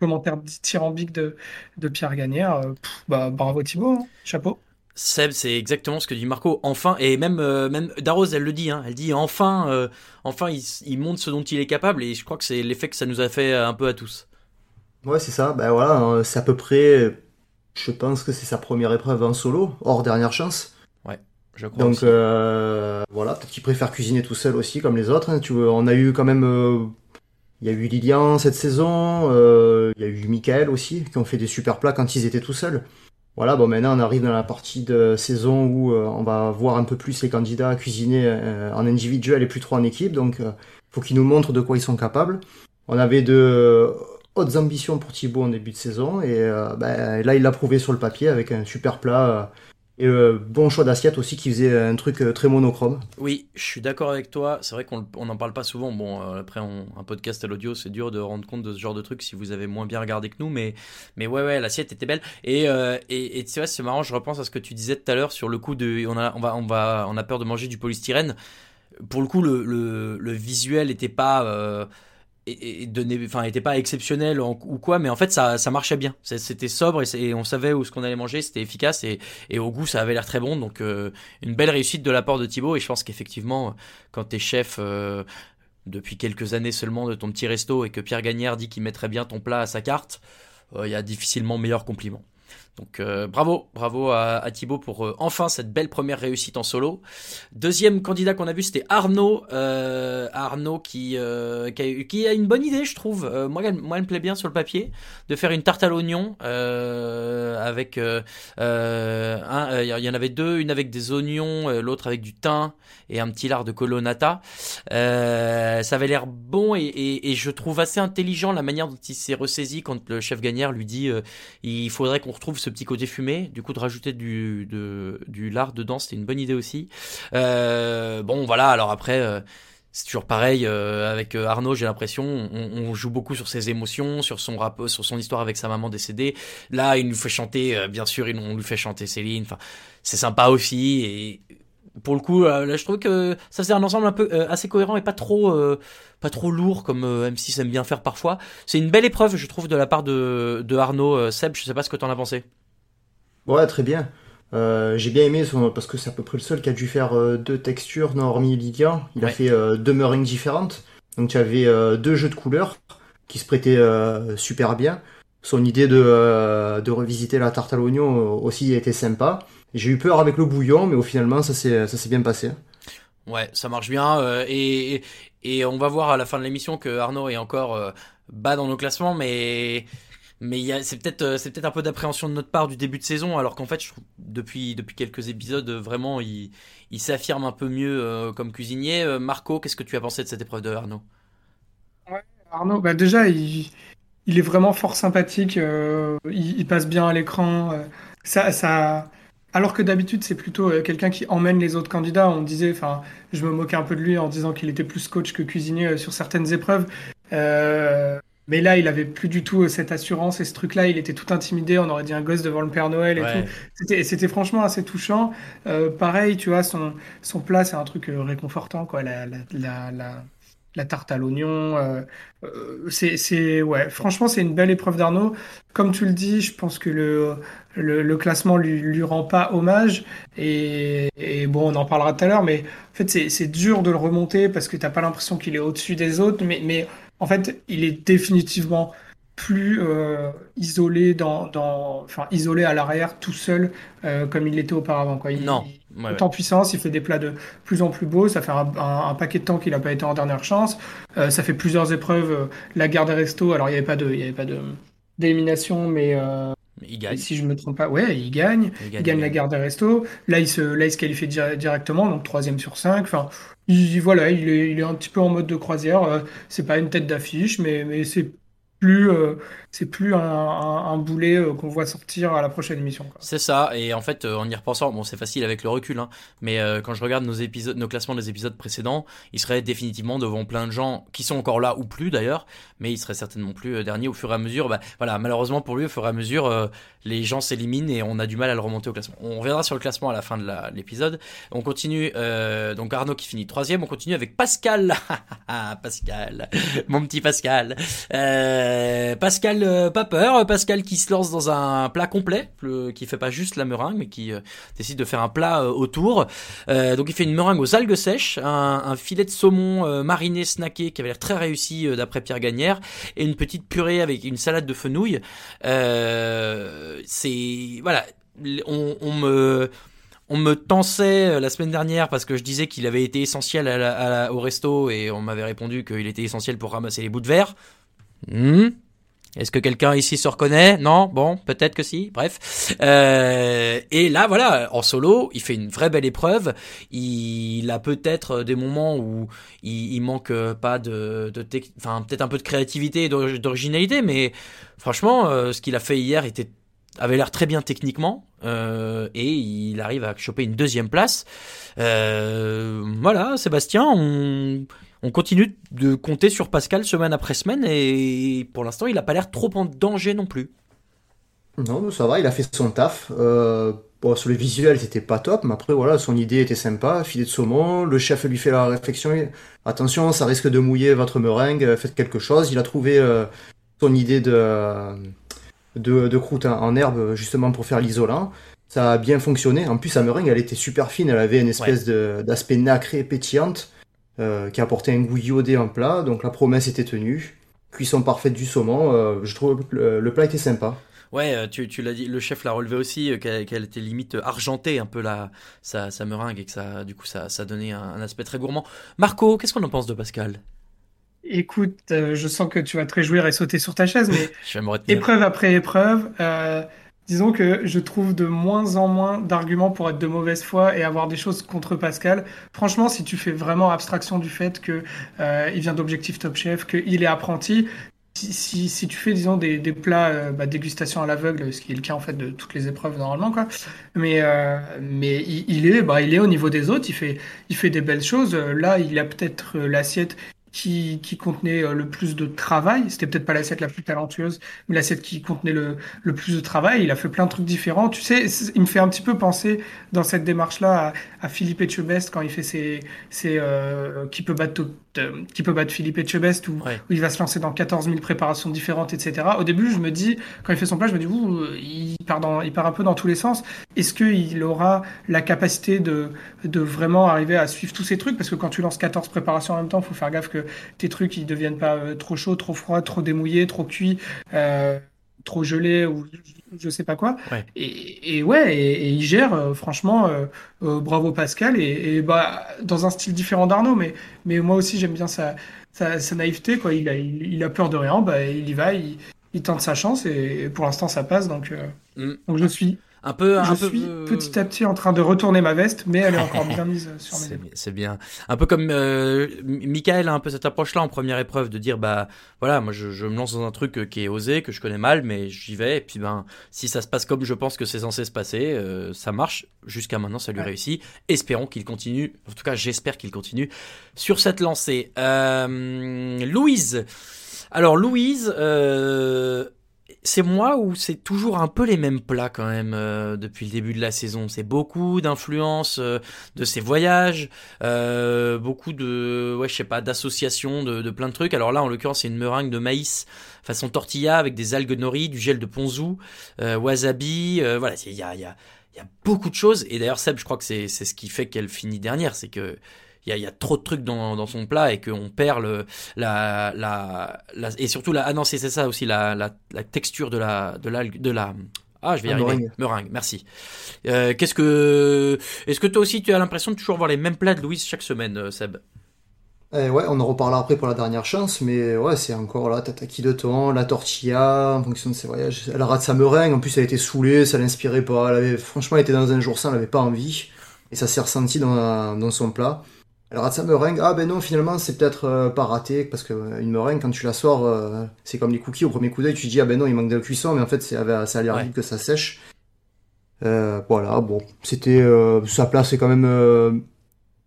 commentaire dithyrambique de, de Pierre Gagnère. euh, pff, bah, bravo Thibaut, hein. chapeau. Seb, c'est exactement ce que dit Marco. Enfin, et même euh, même Darroze, elle le dit. Hein, elle dit enfin, euh, enfin, il, il montre ce dont il est capable. Et je crois que c'est l'effet que ça nous a fait un peu à tous. Ouais, c'est ça. Ben voilà, hein, c'est à peu près. Je pense que c'est sa première épreuve en solo, hors dernière chance. Je crois Donc aussi. euh, voilà, peut-être qu'il préfère cuisiner tout seul aussi, comme les autres. hein. Tu vois, on a eu quand même. Il y a eu Lilian cette saison, euh, il y a eu Michael aussi, qui ont fait des super plats quand ils étaient tout seuls. Voilà, bon, maintenant on arrive dans la partie de saison où euh, on va voir un peu plus les candidats cuisiner euh, en individuel et plus trop en équipe. Donc, il faut qu'ils nous montrent de quoi ils sont capables. On avait de hautes ambitions pour Thibaut en début de saison et ben, là il l'a prouvé sur le papier avec un super plat et euh, bon choix d'assiette aussi qui faisait un truc euh, très monochrome. Oui, je suis d'accord avec toi. C'est vrai qu'on on n'en parle pas souvent. Bon, euh, après, on- un podcast à l'audio, c'est dur de rendre compte de ce genre de truc si vous avez moins bien regardé que nous. Mais, mais ouais, ouais, l'assiette était belle. Et, et, tu vois, c'est marrant. Je repense à ce que tu disais tout à l'heure sur le coup de, on a, on va, on va, on a peur de manger du polystyrène. Pour le coup, le, le, visuel était pas. Et, était pas exceptionnel en- ou quoi, mais en fait, ça, ça marchait bien. C'était sobre et, on savait où ce qu'on allait manger, c'était efficace et, et au goût, ça avait l'air très bon. Donc, euh, une belle réussite de la part de Thibaut. Et je pense qu'effectivement, quand t'es chef euh, depuis quelques années seulement de ton petit resto et que Pierre Gagnère dit qu'il mettrait bien ton plat à sa carte, euh, il y a difficilement meilleur compliment. Donc euh, bravo, bravo à, Thibaut pour euh, enfin cette belle première réussite en solo. Deuxième candidat qu'on a vu, c'était Arnaud. Euh, Arnaud qui, qui, a, une bonne idée, je trouve. Moi, elle, moi, me plaît bien sur le papier, de faire une tarte à l'oignon avec il y en avait deux, une avec des oignons, l'autre avec du thym et un petit lard de colonnata. Ça avait l'air bon et, je trouve assez intelligent la manière dont il s'est ressaisi quand le chef gagnère lui dit il faudrait qu'on retrouve ce petit côté fumé. Du coup, de rajouter du, de, du lard dedans, c'était une bonne idée aussi. Euh, bon, voilà. Alors après, euh, c'est toujours pareil euh, avec Arnaud, j'ai l'impression, on, joue beaucoup sur ses émotions, sur son rap, sur son histoire avec sa maman décédée. Là, il nous fait chanter, bien sûr, il- on lui fait chanter Céline. Enfin, c'est sympa aussi. Et pour le coup, euh, là, je trouve que ça c'est un ensemble un peu euh, assez cohérent et pas trop, euh, pas trop lourd comme euh, M6 aime bien faire parfois. C'est une belle épreuve, je trouve, de la part de, de Arnaud Seb. Je sais pas ce que t'en as pensé. Ouais, très bien. J'ai bien aimé son, parce que c'est à peu près le seul qui a dû faire deux textures, non, hormis Lydia. Il a fait deux meringues différentes. Donc tu avais deux jeux de couleurs qui se prêtaient super bien. Son idée de, de revisiter la tarte à l'oignon aussi était sympa. J'ai eu peur avec le bouillon, mais au finalement ça s'est ça s'est bien passé. Ouais, ça marche bien. euh, et, on va voir à la fin de l'émission que Arnaud est encore euh, bas dans nos classements, mais mais il y a- c'est peut-être euh, c'est peut-être un peu d'appréhension de notre part du début de saison, alors qu'en fait, je trouve depuis depuis quelques épisodes, vraiment, il il s'affirme un peu mieux euh, comme cuisinier. Euh, Marco, qu'est-ce que tu as pensé de cette épreuve de Arnaud? Arnaud, bah déjà, il, il est vraiment fort sympathique, euh, il, il passe bien à l'écran. euh, ça, ça... Alors que d'habitude, c'est plutôt euh, quelqu'un qui emmène les autres candidats. On disait, enfin, je me moquais un peu de lui en disant qu'il était plus coach que cuisinier euh, sur certaines épreuves. Euh, mais là, il avait plus du tout cette assurance et ce truc-là. Il était tout intimidé. On aurait dit un gosse devant le Père Noël et Ouais. tout. C'était, franchement assez touchant. Pareil, tu vois, son, son plat, c'est un truc réconfortant, quoi. La, la, la, la, la tarte à l'oignon. c'est, c'est, ouais, franchement, c'est une belle épreuve d'Arnaud. Comme tu le dis, je pense que le, le, le classement lui, lui rend pas hommage. Et, et bon, on en parlera tout à l'heure, mais en fait, c'est, dur de le remonter parce que t'as pas l'impression qu'il est au-dessus des autres. Mais, mais en fait, il est définitivement plus euh, isolé dans, dans, enfin, isolé à l'arrière, tout seul, euh, comme il l'était auparavant, quoi. Il, Non. Ouais, ouais. en puissance, il fait des plats de plus en plus beaux. Ça fait un, un- un paquet de temps qu'il n'a pas été en dernière chance. Euh, ça fait plusieurs épreuves. euh, la guerre des restos, alors il n'y avait pas de, il y avait pas de d'élimination, mais euh, Il gagne. si je me trompe pas, ouais, il gagne. Il Il gagne, la guerre des restos. Là, il se, là, il se qualifie di- directement, donc troisième sur cinq. Enfin, il, voilà, il est, il est un petit peu en mode de croisière. Euh, c'est pas une tête d'affiche, mais, mais c'est euh, c'est plus un, boulet euh, qu'on voit sortir à la prochaine émission. C'est ça, et en fait, euh, en y repensant, bon, c'est facile avec le recul, hein, mais quand je regarde nos épisodes, nos classements des épisodes précédents, il serait définitivement devant plein de gens qui sont encore là ou plus d'ailleurs, mais il serait certainement plus euh, dernier au fur et à mesure. Bah, voilà, malheureusement pour lui, au fur et à mesure, les gens s'éliminent et on a du mal à le remonter au classement. On reviendra sur le classement à la fin de l'épisode. On continue, donc Arnaud qui finit troisième, on continue avec Pascal. Pascal, mon petit Pascal. Pascal, euh, pas peur, Pascal qui se lance dans un plat complet, le- qui fait pas juste la meringue, mais qui euh, décide de faire un plat euh, autour. Euh, donc il fait une meringue aux algues sèches, un, filet de saumon euh, mariné snacké qui avait l'air très réussi euh, d'après Pierre Gagnère, et une petite purée avec une salade de fenouil. Euh, c'est voilà, on, me on me tensait euh, la semaine dernière parce que je disais qu'il avait été essentiel à la- au resto et on m'avait répondu qu'il était essentiel pour ramasser les bouts de verre. Hmm. Est-ce que quelqu'un ici se reconnaît? Non? Bon, peut-être que si. Bref. Euh, et là, voilà, en solo, il fait une vraie belle épreuve. Il a peut-être des moments où il, manque pas de, de enfin peut-être un peu de créativité et d'ori- d'originalité, mais franchement, euh, ce qu'il a fait hier était avait l'air très bien techniquement euh, et il arrive à choper une deuxième place. Euh, voilà, Sébastien, on, on continue de compter sur Pascal semaine après semaine et pour l'instant, il n'a pas l'air trop en danger non plus. Non, ça va, il a fait son taf. Euh, bon, sur le visuel, c'était pas top, mais après, voilà, son idée était sympa. Filet de saumon, le chef lui fait la réflexion. Attention, ça risque de mouiller votre meringue, euh, faites quelque chose. Il a trouvé euh, son idée de, de, de croûte en, en herbe, justement, pour faire l'isolant. Ça a bien fonctionné. En plus, sa meringue, elle était super fine. Elle avait une espèce d'aspect nacré pétillante euh, qui apportait un goût iodé en plat. Donc la promesse était tenue. Cuisson parfaite du saumon. euh, je trouve que le, le plat était sympa. Ouais, euh, tu, tu l'as dit, le chef l'a relevé aussi, euh, qu'elle qu'elle était limite argentée un peu la, sa, sa meringue et que ça, du coup, ça, ça donnait un, un aspect très gourmand. Marco, qu'est-ce qu'on en pense de Pascal? Écoute, euh, je sens que tu vas te réjouir et sauter sur ta chaise, mais épreuve après épreuve, euh, disons que je trouve de moins en moins d'arguments pour être de mauvaise foi et avoir des choses contre Pascal. Franchement, si tu fais vraiment abstraction du fait que euh, il vient d'Objectif Top Chef, qu'il est apprenti, si, si, tu fais, disons, des, des plats euh, bah, dégustation à l'aveugle, ce qui est le cas en fait de toutes les épreuves normalement, quoi. Mais, euh, mais il, il est, bah, il est au niveau des autres, il fait, il fait des belles choses. Là, il a peut-être euh, l'assiette qui, qui contenait euh, le plus de travail. C'était peut-être pas l'assiette la plus talentueuse, mais l'assiette qui contenait le, le plus de travail. Il a fait plein de trucs différents. Tu sais, il me fait un petit peu penser dans cette démarche-là à, à Philippe Etchebest quand il fait ses, ses euh, qui peut battre tout- euh, qui peut battre Philippe Etchebest où, Ouais. où il va se lancer dans 14 000 préparations différentes, etc. Au début, je me dis, quand il fait son plat, je me dis, ouh, il part, dans, il part un peu dans tous les sens. Est-ce qu'il aura la capacité de, de vraiment arriver à suivre tous ces trucs? Parce que quand tu lances 14 préparations en même temps, il faut faire gaffe que tes trucs ils deviennent pas euh, trop chauds, trop froids, trop démouillés, trop cuits, euh, trop gelés ou je sais pas quoi. Ouais. Et, et ouais, et, et il gère, euh, franchement, euh, euh, bravo Pascal. Et, et bah, dans un style différent d'Arnaud, mais, mais moi aussi j'aime bien sa, sa, sa naïveté. Quoi. Il, a, il, il a peur de rien, bah, il y va, il, il tente sa chance et, pour l'instant ça passe. Donc, euh, Mm. donc je suis, Un peu, un je peu. suis petit à petit en train de retourner ma veste, mais elle est encore bien mise sur mes épaules. c'est bien. Un peu comme euh, Michael a un peu cette approche-là en première épreuve de dire bah voilà moi je, je me lance dans un truc euh, qui est osé que je connais mal mais j'y vais et puis ben si ça se passe comme je pense que c'est censé se passer euh, ça marche jusqu'à maintenant ça lui Ouais. réussit. Espérons qu'il continue. En tout cas j'espère qu'il continue sur cette lancée. Euh, Louise. Alors Louise. Euh, c'est moi ou c'est toujours un peu les mêmes plats quand même euh, depuis le début de la saison? C'est beaucoup d'influence euh, de ses voyages, euh, beaucoup de, ouais, je sais pas, d'associations, de, plein de trucs. Alors là, en l'occurrence, c'est une meringue de maïs façon tortilla avec des algues nori, du gel de ponzu, euh, wasabi. euh, voilà, il y a, y a, y a beaucoup de choses. Et d'ailleurs, Seb, je crois que c'est ce qui fait qu'elle finit dernière, c'est que il y a, il y a trop de trucs dans, dans son plat et qu'on perd le, la, la, la- et surtout la, ah non, c'est ça aussi, la, la, la texture de la, de la, de la, ah, je vais y La arriver. meringue. Meringue, merci. Euh, Qu'est-ce que, est-ce que toi aussi tu as l'impression de toujours voir les mêmes plats de Louise chaque semaine, euh, Seb? Eh ouais, on en reparlera après pour la dernière chance, mais ouais, c'est encore là, tataki de thon, la tortilla, en fonction de ses voyages. Elle rate sa meringue, en plus elle était saoulée, ça l'inspirait pas. Elle avait, franchement, elle était dans un jour sans, elle avait pas envie, et ça s'est ressenti dans, dans son plat. Elle rate sa meringue, ah ben non, finalement, c'est peut-être euh, pas raté, parce que euh, meringue, quand tu la sors, euh, c'est comme les cookies, au premier coup d'œil, tu te dis, ah ben non, il manque de cuisson, mais en fait, c'est ça a l'air vite que ça sèche. Euh, voilà, bon, c'était sa place, c'est quand même.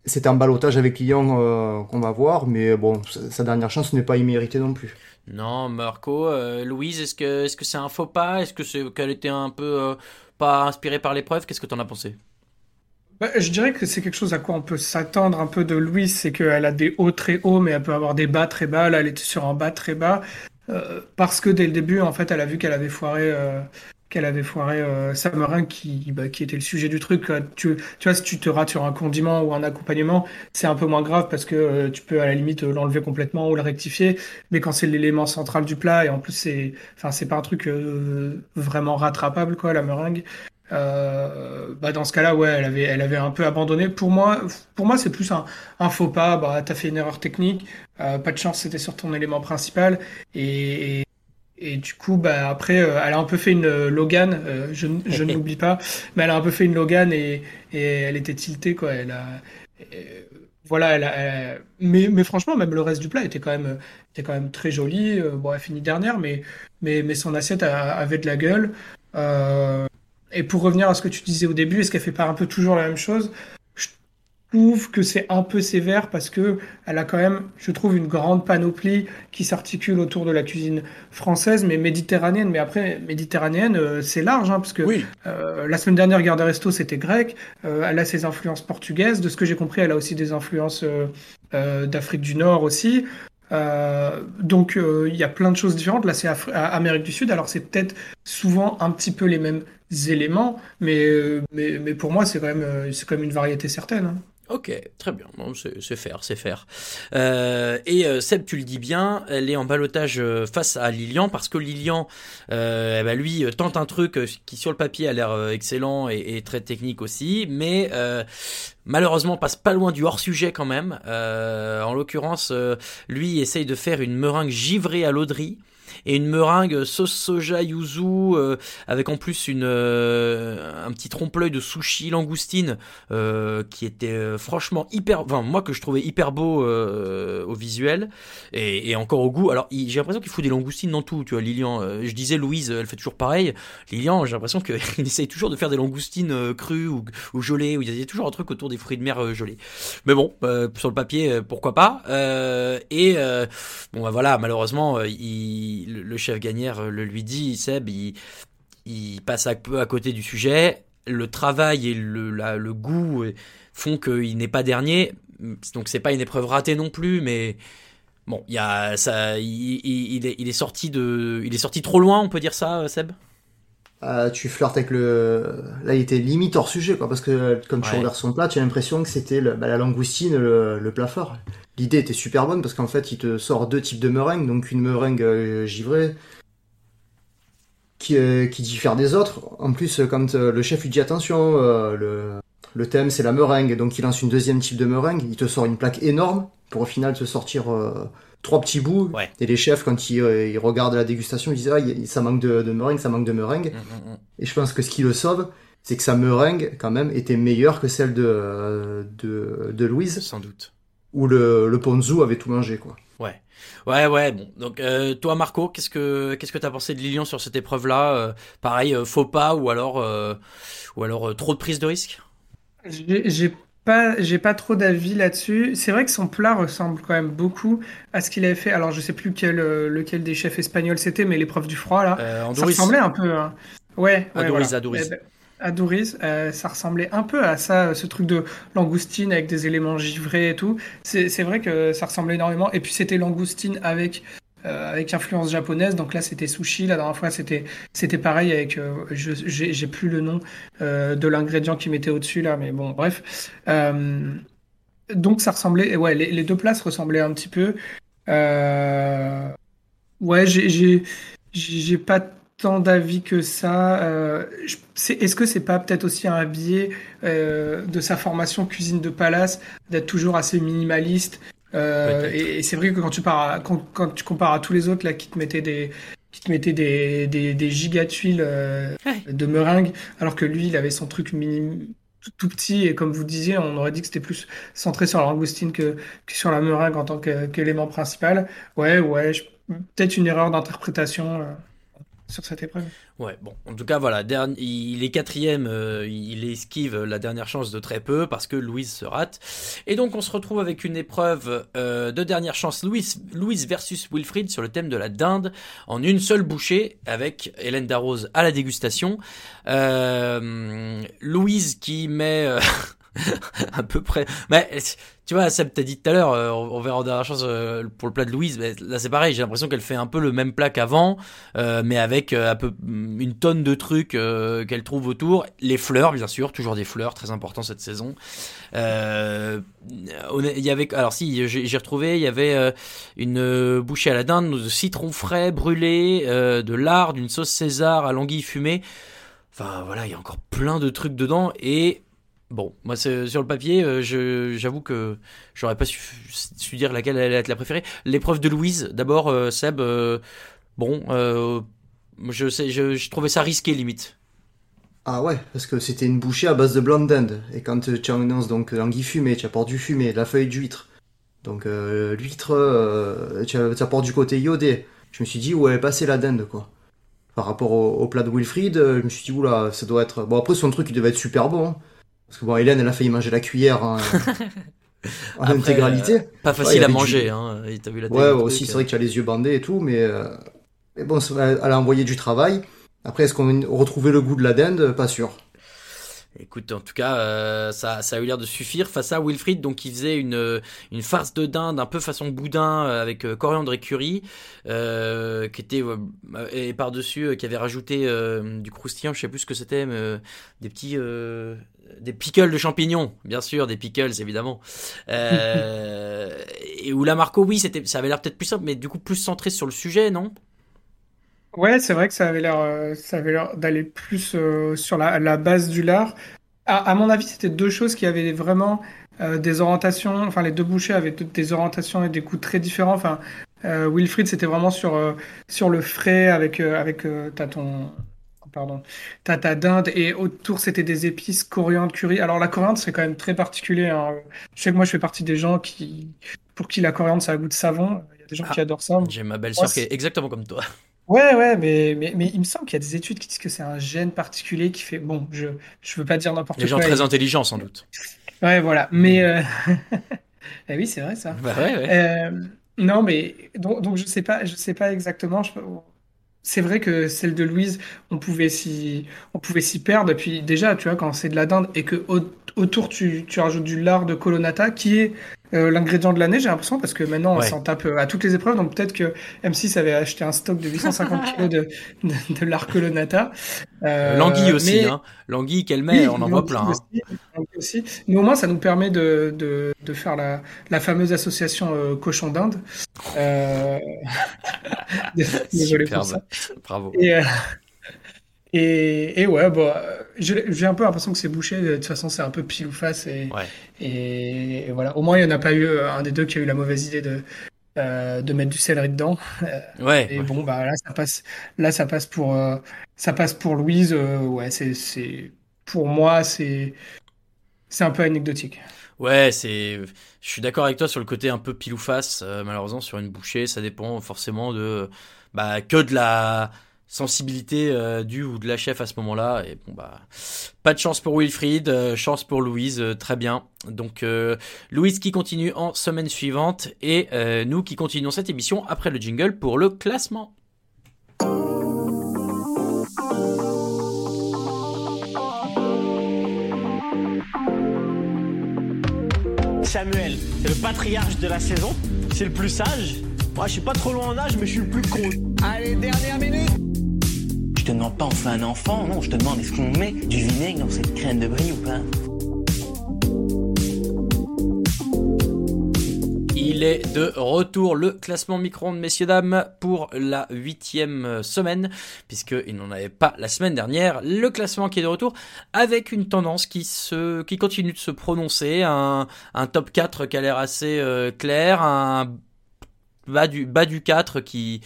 c'était un balotage avec Lyon qu'on va voir, mais bon, sa, dernière chance n'est pas imméritée non plus. Non, Marco, Louise, est-ce que, est-ce que c'est un faux pas? Est-ce que c'est qu'elle était un peu pas inspirée par l'épreuve? Qu'est-ce que t'en as pensé? Je dirais que c'est quelque chose à quoi on peut s'attendre un peu de Louise, c'est qu'elle a des hauts très hauts, mais elle peut avoir des bas très bas. Là, elle était sur un bas très bas, euh, parce que dès le début, en fait, elle a vu qu'elle avait foiré, euh, qu'elle avait foiré euh, sa meringue qui, bah, qui était le sujet du truc. quoi. Tu, vois, si tu te rates sur un condiment ou un accompagnement, c'est un peu moins grave parce que euh, tu peux à la limite euh, l'enlever complètement ou le rectifier. Mais quand c'est l'élément central du plat et en plus c'est, enfin, c'est pas un truc euh, vraiment rattrapable quoi, la meringue. Euh, bah dans ce cas-là, ouais, elle avait, elle avait un peu abandonné. Pour moi, pour moi, c'est plus un, un faux pas. Bah, t'as fait une erreur technique. Euh, pas de chance, c'était sur ton élément principal. Et, et, et du coup, bah après, euh, elle a un peu fait une euh, Logan. euh, je, je ne l'oublie pas, mais elle a un peu fait une Logan et, et elle était tiltée quoi. Elle a, voilà, elle a, elle a- mais, mais franchement, même le reste du plat était quand même, était quand même très joli. Euh, bon, elle finit dernière, mais, mais, mais son assiette avait de la gueule. Euh, et pour revenir à ce que tu disais au début, est-ce qu'elle fait pas un peu toujours la même chose? Je trouve que c'est un peu sévère parce que elle a quand même, je trouve, une grande panoplie qui s'articule autour de la cuisine française, mais méditerranéenne. Mais après, méditerranéenne, euh, c'est large, hein, parce que Oui. euh, la semaine dernière, Garde Resto, c'était grec. Euh, elle a ses influences portugaises. De ce que j'ai compris, elle a aussi des influences euh, d'Afrique du Nord aussi. Euh, donc euh, il y a plein de choses différentes. Là, c'est Amérique du Sud. Alors c'est peut-être souvent un petit peu les mêmes éléments, mais euh, mais, mais pour moi, c'est quand même euh, c'est quand même une variété certaine. hein. Ok, très bien. Bon, c'est faire, c'est faire. Euh, et euh, Seb, tu le dis bien, elle est en balotage euh, face à Lilian parce que Lilian, euh, eh ben, lui, tente un truc qui sur le papier a l'air excellent et, très technique aussi, mais malheureusement passe pas loin du hors sujet quand même. En l'occurrence, lui essaye de faire une meringue givrée à l'auderie. Et une meringue sauce soja yuzu euh, avec en plus une euh, un petit trompe-l'œil de sushi langoustine euh, qui était franchement hyper enfin moi que je trouvais hyper beau au visuel. Et, encore au goût. Alors j'ai l'impression qu'il faut des langoustines dans tout tu vois Lilian. Je disais Louise elle fait toujours pareil. Lilian j'ai l'impression qu'il essaye toujours de faire des langoustines crues ou, gelées ou il y a toujours un truc autour des fruits de mer gelés. Mais bon sur le papier pourquoi pas. Et bon bah voilà malheureusement il, le, le chef gagnère euh, le lui dit Seb il, il passe un peu à côté du sujet le travail et le, la- le goût euh, font qu'il n'est pas dernier donc c'est pas une épreuve ratée non plus mais bon il y a ça il, est, il est sorti de il est sorti trop loin on peut dire ça euh, Seb? Euh, tu flirtes avec le. Là, il était limite hors sujet, quoi, parce que quand tu Ouais. regardes son plat, tu as l'impression que c'était le- bah, la langoustine, le, le plat fort. L'idée était super bonne parce qu'en fait, il te sort deux types de meringues, donc une meringue euh, givrée qui, euh, qui diffère des autres. En plus, quand euh, le chef lui dit attention, euh, le, le thème c'est la meringue, donc il lance une deuxième type de meringue, il te sort une plaque énorme pour au final te sortir euh, trois petits bouts. Ouais. Et les chefs, quand ils, ils regardent la dégustation, ils disent ah, ça manque de, de meringue, ça manque de meringue. Mm, mm, mm. Et je pense que ce qui le sauve, c'est que sa meringue, quand même, était meilleure que celle de, de, de Louise, sans doute où le, le ponzu avait tout mangé, quoi. Ouais, ouais, ouais. Bon, donc euh, toi, Marco, qu'est-ce que qu'est-ce que t'as pensé de Lilian sur cette épreuve-là Euh, Pareil, euh, faux pas ou alors euh, ou alors euh, trop de prise de risque? J'ai pas, j'ai pas trop d'avis là-dessus. C'est vrai que son plat ressemble quand même beaucoup à ce qu'il avait fait. Alors, je sais plus quel, lequel des chefs espagnols c'était, mais l'épreuve du froid, là. euh, Ça ressemblait un peu. hein. Ouais, ouais, Adouris, voilà. Adouris. Eh ben, Adouris, euh, ça ressemblait un peu à ça, ce truc de langoustine avec des éléments givrés et tout. C'est vrai que ça ressemblait énormément. Et puis c'était langoustine avec euh, avec influence japonaise. Donc là c'était sushi. La dernière fois c'était pareil avec euh, j'ai plus le nom euh, de l'ingrédient qui mettait au-dessus là, mais bon bref. Euh, donc ça ressemblait, ouais, les, deux plats se ressemblaient un petit peu. Euh, ouais, j'ai j'ai pas tant d'avis que ça. Euh, Est-ce que c'est pas peut-être aussi un biais euh, de sa formation cuisine de palace d'être toujours assez minimaliste Euh, et, et c'est vrai que quand tu, pars à- quand, quand tu compares à tous les autres là qui te mettaient des qui te mettaient des, des, des gigas tuiles euh, Ouais. de meringue, alors que lui il avait son truc mini, tout, tout petit et comme vous disiez, on aurait dit que c'était plus centré sur la langoustine que, que sur la meringue en tant que- qu'élément principal. Ouais, ouais, je- peut-être une erreur d'interprétation euh, sur cette épreuve. Ouais, bon, en tout cas, voilà, il est quatrième, euh, il esquive la dernière chance de très peu parce que Louise se rate. Et donc, on se retrouve avec une épreuve euh, de dernière chance, Louise, Louise versus Wilfried sur le thème de la dinde en une seule bouchée avec Hélène Darroze à la dégustation. Euh, Louise qui met à peu près. Mais tu vois, Seb t'a dit tout à l'heure, euh, on verra en dernière chance euh, pour le plat de Louise. Mais là, c'est pareil, j'ai l'impression qu'elle fait un peu le même plat qu'avant. Euh, mais avec un peu mm, une tonne de trucs qu'elle trouve autour. Les fleurs, bien sûr, toujours des fleurs, très important cette saison. Il y avait, alors si, j'ai retrouvé, il y avait une bouchée à la dinde de citron frais brûlé, de lard, d'une sauce César à l'anguille fumée. Enfin voilà, il y a encore plein de trucs dedans et bon, moi sur le papier, euh, j'avoue que j'aurais pas su, dire laquelle allait être la préférée. L'épreuve de Louise, d'abord, euh, Seb. euh, Bon, je sais, je, trouvais ça risqué limite. Ah ouais, parce que c'était une bouchée à base de blanc d'Inde. Et quand tu annonces donc l'anguille fumée, tu apportes du fumé, la feuille d'huître. Donc l'huître, tu, apportes du côté iodé. Je me suis dit, ouais, passer la dinde, quoi. Par rapport au, plat de Wilfried, je me suis dit, oula, ça doit être... Bon, après, son truc, il devait être super bon. Parce que bon, Hélène, elle a failli manger la cuillère hein, en Après, intégralité. euh, pas Ouais, facile à avait du- manger, hein. et T'as vu la Ouais, aussi, c'est euh. vrai que tu as les yeux bandés et tout, mais, euh, mais bon, ça- elle a envoyé du travail. Après, est-ce qu'on a retrouvé le goût de la dinde? Pas sûr. Écoute, en tout cas, euh, ça, ça a eu l'air de suffire face à Wilfried, donc il faisait une, une farce de dinde un peu façon boudin avec euh, coriandre et curry, euh, qui était euh, et par dessus qui avait rajouté euh, du croustillant, je sais plus ce que c'était, mais euh, des petits euh, des pickles de champignons, bien sûr, des pickles évidemment. Euh, et où la Marco, oui, c'était, ça avait l'air peut-être plus simple, mais du coup plus centré sur le sujet, non? Ouais, c'est vrai que ça avait l'air, euh, ça avait l'air d'aller plus euh, sur la, base du lard. À, mon avis, c'était deux choses qui avaient vraiment euh, des orientations. Enfin, les deux bouchées avaient des orientations et des coups très différents. Enfin, Euh, Wilfried, c'était vraiment sur, euh, sur le frais avec, euh, avec euh, t'as ton. Pardon. T'as ta dinde et autour c'était des épices, coriandre, curry. Alors la coriandre c'est quand même très particulier. hein. Je sais que moi je fais partie des gens qui, pour qui la coriandre ça a goût de savon. Il y a des gens Ah. qui adorent ça. J'ai ma belle sœur qui est exactement comme toi. Ouais, ouais, mais, mais, mais il me semble qu'il y a des études qui disent que c'est un gène particulier qui fait. Bon, je, je veux pas dire n'importe Des gens quoi. très et- intelligents sans doute. Ouais, voilà. Mais. euh, eh oui, c'est vrai ça. Bah ouais, ouais. Euh, non, mais donc, donc je sais pas, je sais pas exactement. je- C'est vrai que celle de Louise, on pouvait s'y, on pouvait s'y perdre. Et puis déjà, tu vois, quand c'est de la dinde et que au- autour tu, tu rajoutes du lard de colonnata, qui est euh, l'ingrédient de l'année, j'ai l'impression, parce que maintenant on Ouais. s'en tape euh, à toutes les épreuves. Donc peut-être que M6 avait acheté un stock de 850 kilos de, de, de lard colonnata. Euh, L'anguille aussi, mais- hein. L'anguille qu'elle met, oui, on en voit plein. hein. aussi, l'anguille aussi. Mais au moins, ça nous permet de, de, de faire la, la fameuse association euh, cochon d'Inde. Euh... Désolé pour ça. Bravo. Et, euh, et, et ouais, bon, j'ai un peu l'impression que c'est bouché. De toute façon, c'est un peu pile ou face. Et, Ouais. et, et voilà. Au moins, il n'y en a pas eu euh, un des deux qui a eu la mauvaise idée de, euh, de mettre du céleri dedans. Ouais. Et ouais. bon, bah là, ça passe, là, ça passe pour, euh, ça passe pour Louise. euh, ouais, c'est, pour moi, c'est, c'est un peu anecdotique. Ouais, c'est. Je suis d'accord avec toi sur le côté un peu pile ou face. malheureusement, sur une bouchée, ça dépend forcément de. Bah, que de la sensibilité euh, du ou de la chef à ce moment-là. Et bon, bah. Pas de chance pour Wilfried, euh, chance pour Louise, euh, très bien. Donc, euh, Louise qui continue en semaine suivante. Et euh, nous qui continuons cette émission après le jingle pour le classement. Samuel, c'est le patriarche de la saison, c'est le plus sage. Moi, je suis pas trop loin en âge, mais je suis le plus con. Allez, dernière minute te demande pas on fait un enfant, non, je te demande est-ce qu'on met du vinaigre dans cette crème de brie ou pas? Il est de retour le classement micro-ondes, messieurs dames, pour la huitième semaine, puisqu'il n'en avait pas la semaine dernière. Le classement qui est de retour avec une tendance qui se, qui continue de se prononcer, un, un top 4 qui a l'air assez euh, clair, un bas du, bas du 4 qui,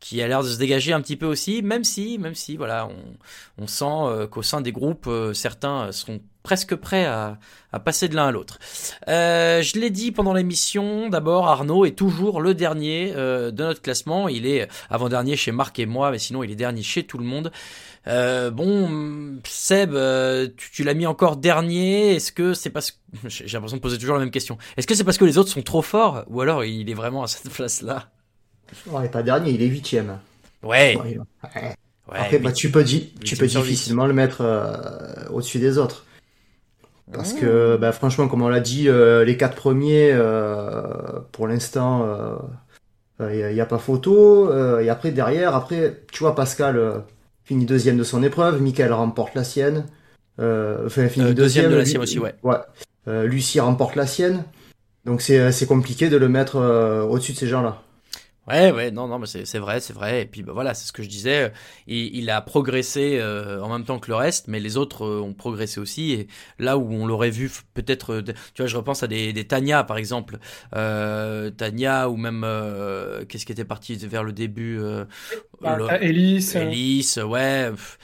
qui a l'air de se dégager un petit peu aussi, même si, même si, voilà, on, on sent euh, qu'au sein des groupes, euh, certains seront presque prêts à, à passer de l'un à l'autre. Euh, je l'ai dit pendant l'émission, d'abord Arnaud est toujours le dernier euh, de notre classement. Il est avant-dernier chez Marc et moi, mais sinon il est dernier chez tout le monde. Euh, bon, Seb, euh, tu, tu l'as mis encore dernier. Est-ce que c'est parce que j'ai l'impression de poser toujours la même question. Est-ce que c'est parce que les autres sont trop forts, ou alors il est vraiment à cette place-là? Ouais, pas dernier, il est huitième. Ouais. Ouais, ouais Après, bah, tu peux, di- tu difficilement le mettre euh, au-dessus des autres. Parce que, bah, franchement, comme on l'a dit, euh, les quatre premiers, euh, pour l'instant, il n'y a, pas photo. et après, derrière, après, tu vois, Pascal finit deuxième de son épreuve, Michael remporte la sienne. Euh, enfin, finit Euh, deuxième de la sienne aussi, ouais. Euh, Lucie remporte la sienne. Donc c'est c'est compliqué de le mettre euh, au-dessus de ces gens-là. Ouais, ouais, non, non, mais c'est c'est vrai, c'est vrai. Et puis bah, voilà, c'est ce que je disais. Il, il a progressé euh, en même temps que le reste, mais les autres euh, ont progressé aussi. Et là où on l'aurait vu peut-être, euh, tu vois, je repense à des, des Tania par exemple, euh, Tania ou même euh, qu'est-ce qui était parti vers le début, euh, Bah, Elise, euh. Elise, ouais. pff,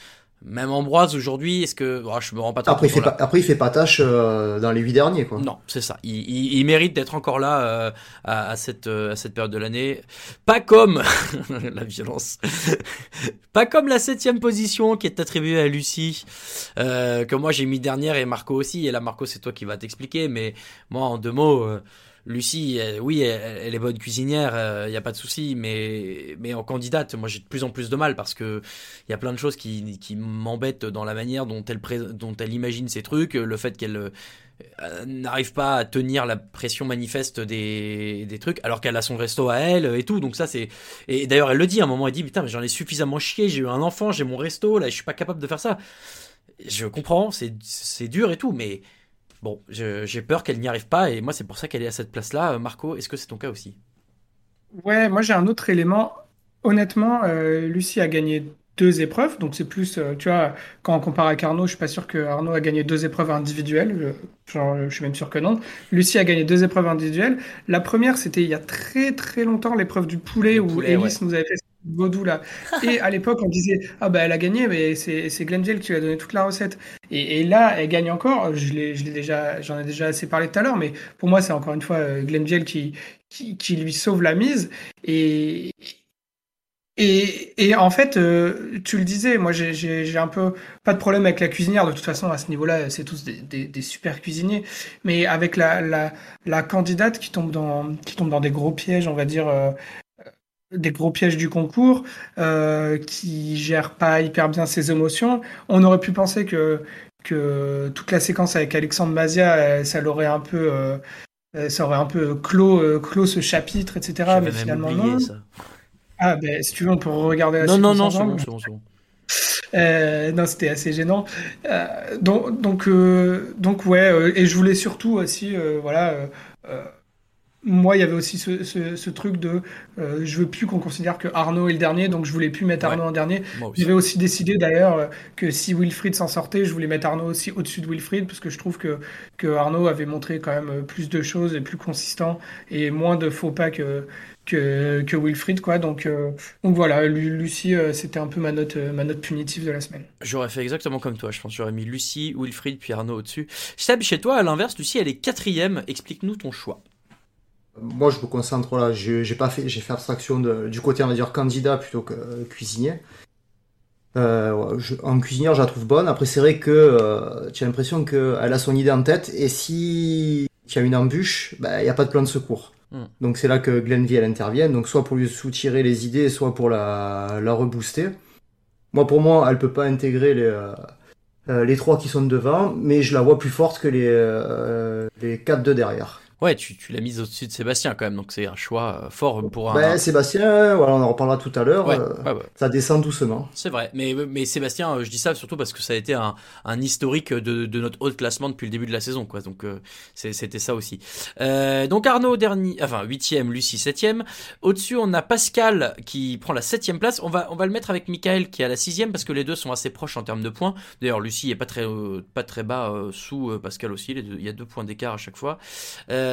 Même Ambroise aujourd'hui, est-ce que oh, je me rends pas trop Après il, fait pas, après, il fait pas tâche euh, dans les huit derniers. Quoi. Non, c'est ça. Il, il- il mérite d'être encore là euh, à, à cette, euh, à cette période de l'année. Pas comme la violence. Pas comme la septième position qui est attribuée à Lucie, euh, que moi j'ai mis dernière et Marco aussi. Et là, Marco, c'est toi qui vas t'expliquer. Mais moi, en deux mots, euh, Lucie, euh, oui, elle, est bonne cuisinière, il n'y a pas de souci. Mais, mais en candidate, moi j'ai de plus en plus de mal parce que il y a plein de choses qui, qui m'embêtent dans la manière dont elle, dont elle imagine ces trucs, le fait qu'elle euh, n'arrive pas à tenir la pression manifeste des, des trucs, alors qu'elle a son resto à elle et tout. Donc ça c'est et d'ailleurs elle le dit à un moment, elle dit putain mais j'en ai suffisamment chié, j'ai eu un enfant, j'ai mon resto, là je suis pas capable de faire ça. Je comprends, c'est dur et tout, mais bon, j'ai peur qu'elle n'y arrive pas et moi c'est pour ça qu'elle est à cette place-là. Marco, est-ce que c'est ton cas aussi? Ouais, moi j'ai un autre élément. Honnêtement, euh, Lucie a gagné deux épreuves. Donc c'est plus, euh, tu vois, quand on compare avec Arnaud, je suis pas sûr que Arnaud a gagné deux épreuves individuelles. Je, genre, je suis même sûr que non. Lucie a gagné deux épreuves individuelles. La première, c'était il y a très très longtemps, l'épreuve du poulet, où ouais. nous avait fait vaudou là. Et à l'époque, on disait, ah bah elle a gagné, mais c'est Glenn qui lui a donné toute la recette. Et, là, elle gagne encore. Je l'ai déjà, j'en ai déjà assez parlé tout à l'heure, mais pour moi, c'est encore une fois euh, Glenn qui, qui, lui sauve la mise. Et, et, et en fait, euh, tu le disais, moi j'ai- un peu pas de problème avec la cuisinière. De toute façon, à ce niveau-là, c'est tous des super cuisiniers. Mais avec la, la, la candidate qui tombe dans qui tombe dans des gros pièges, on va dire euh, des gros pièges du concours, euh, qui gère pas hyper bien ses émotions, on aurait pu penser que que toute la séquence avec Alexandre Mazia, euh, ça l'aurait un peu euh, euh, ça aurait un peu clos, euh, clos ce chapitre, etc. Mais finalement oublié non. ça. Ah ben si tu veux on peut regarder la Non, non, séquence non, c'est bon, c'est bon. Euh, non, c'était assez gênant. Euh, donc, donc, euh, donc ouais, et je voulais surtout aussi, voilà, moi, il y avait aussi ce, ce, ce truc de, euh, je veux plus qu'on considère que Arnaud est le dernier, donc je voulais plus mettre Arnaud en dernier. J'avais aussi décidé d'ailleurs euh, que si Wilfried s'en sortait, je voulais mettre Arnaud aussi au-dessus de Wilfried, parce que je trouve que, que Arnaud avait montré quand même euh, plus de choses et plus consistant et moins de faux pas que, que, que Wilfried, quoi. Donc, euh, donc voilà, Lu- Lucie, euh, c'était un peu ma note, ma note punitive de la semaine. J'aurais fait exactement comme toi, je pense. J'aurais mis Lucie, Wilfried, puis Arnaud au-dessus. Seb, chez toi, à l'inverse, Lucie, elle est quatrième. Explique-nous ton choix. Moi, je me concentre là. J'ai pas fait, j'ai fait abstraction de- du côté, on va dire, candidat plutôt que euh, cuisinier. Euh, je- en cuisinière, je la trouve bonne. Après, c'est vrai que euh, tu as l'impression qu'elle a son idée en tête. Et si tu as une embûche, bah, il n'y a pas de plan de secours. Hmm. Donc, c'est là que Glenvie, elle intervient. Donc, soit pour lui soutirer les idées, soit pour la, la rebooster. Moi, pour moi, elle peut pas intégrer les, euh, euh, les trois qui sont devant, mais je la vois plus forte que les, euh, les quatre de derrière. Ouais, tu, tu l'as mise au-dessus de Sébastien quand même, donc c'est un choix euh, fort pour un. Ben, Sébastien, voilà, on en reparlera tout à l'heure. Ouais, euh, ouais, ouais. Ça descend doucement. C'est vrai, mais, mais Sébastien, euh, je dis ça surtout parce que ça a été un, un historique de, de notre haut classement depuis le début de la saison, quoi. Donc euh, c'était ça aussi. Euh, donc Arnaud dernier, enfin huitième, Lucie septième. Au-dessus, on a Pascal qui prend la septième place. On va on va le mettre avec Michael qui est à la sixième parce que les deux sont assez proches en termes de points. D'ailleurs, Lucie est pas très euh, pas très bas euh, sous Pascal aussi. Les deux- il y a deux points d'écart à chaque fois. Euh,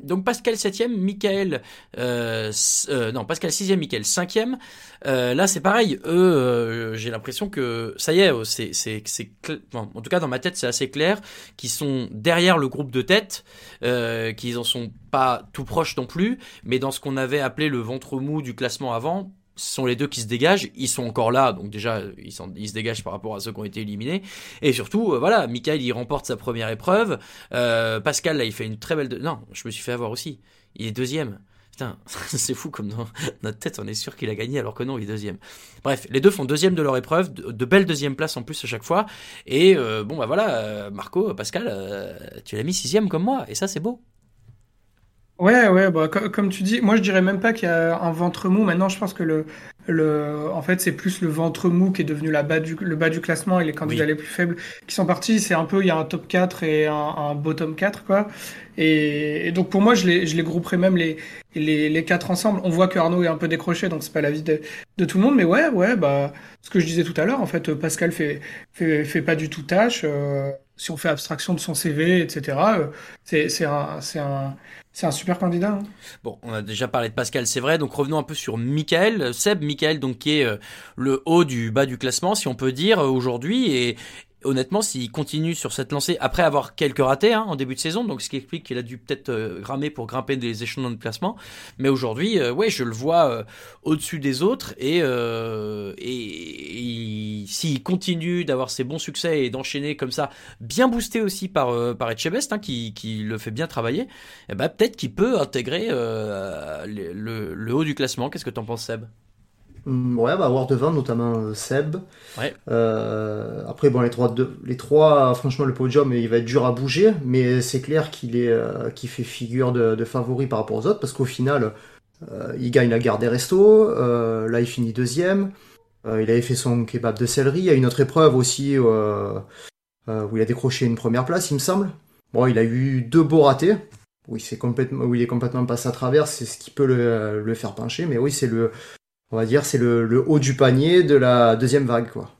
donc Pascal septième, Michael euh, euh, non Pascal sixième, Michael cinquième. Euh, là, c'est pareil. Eux, euh, j'ai l'impression que ça y est, euh, c'est, c'est, en tout cas dans ma tête, c'est assez clair qu'ils sont derrière le groupe de tête, euh, qu'ils en sont pas tout proches non plus, mais dans ce qu'on avait appelé le ventre mou du classement avant. Ce sont les deux qui se dégagent, ils sont encore là, donc déjà ils, se dégagent par rapport à ceux qui ont été éliminés. Et surtout, euh, voilà, Michael il remporte sa première épreuve, euh, Pascal là il fait une très belle... Non, je me suis fait avoir aussi, il est deuxième. Putain, c'est fou comme dans notre tête, on est sûr qu'il a gagné alors que non, il est deuxième. Bref, les deux font deuxième de leur épreuve, de, belles deuxièmes places en plus à chaque fois. Et euh, bon, bah voilà, Marco, Pascal, tu l'as mis sixième comme moi, et ça c'est beau. Ouais, ouais, bah, co- comme tu dis, moi je dirais même pas qu'il y a un ventre mou. Maintenant, je pense que le, le, en fait, c'est plus le ventre mou qui est devenu la bas du, le bas du classement et les candidats Oui. les plus faibles qui sont partis. C'est un peu, il y a un top 4 et un, un bottom 4, quoi. Et, et donc pour moi, je les, je les grouperais même les, les, les quatre ensemble. On voit que Arnaud est un peu décroché, donc c'est pas l'avis de, de tout le monde. Mais ouais, ouais, bah, ce que je disais tout à l'heure, en fait, Pascal fait, fait, fait pas du tout tâche. euh, si on fait abstraction de son CV, etc., euh, c'est, c'est un, c'est un, c'est un super candidat. hein. Bon, on a déjà parlé de Pascal, c'est vrai. Donc revenons un peu sur Michael, Seb, Michael, donc qui est euh, le haut du bas du classement, si on peut dire euh, aujourd'hui. Et honnêtement, s'il continue sur cette lancée après avoir quelques ratés hein, en début de saison, donc ce qui explique qu'il a dû peut-être euh, pour grimper des échelons de classement. Mais aujourd'hui, euh, ouais, je le vois euh, au-dessus des autres et, euh, et, et s'il continue d'avoir ses bons succès et d'enchaîner comme ça, bien boosté aussi par par hein, qui, qui le fait bien travailler, eh ben, peut-être qu'il peut intégrer le, le- haut du classement. Qu'est-ce que t'en penses, Seb? Ouais, bah, avoir devant notamment euh, Seb. Ouais. Euh, après, bon, les trois, deux- les trois, franchement, le podium, il va être dur à bouger, mais c'est clair qu'il est, euh, fait figure de, de favori par rapport aux autres, parce qu'au final, euh, il gagne la gare des restos, là, il finit deuxième. Il avait fait son kebab de céleri. Il y a une autre épreuve aussi où il a décroché une première place, il me semble. Bon, il a eu deux beaux ratés. Où il, s'est complètement, où il est complètement passé à travers, c'est ce qui peut le, le faire pencher. Mais oui, c'est le, on va dire, c'est le, le haut du panier de la deuxième vague, quoi.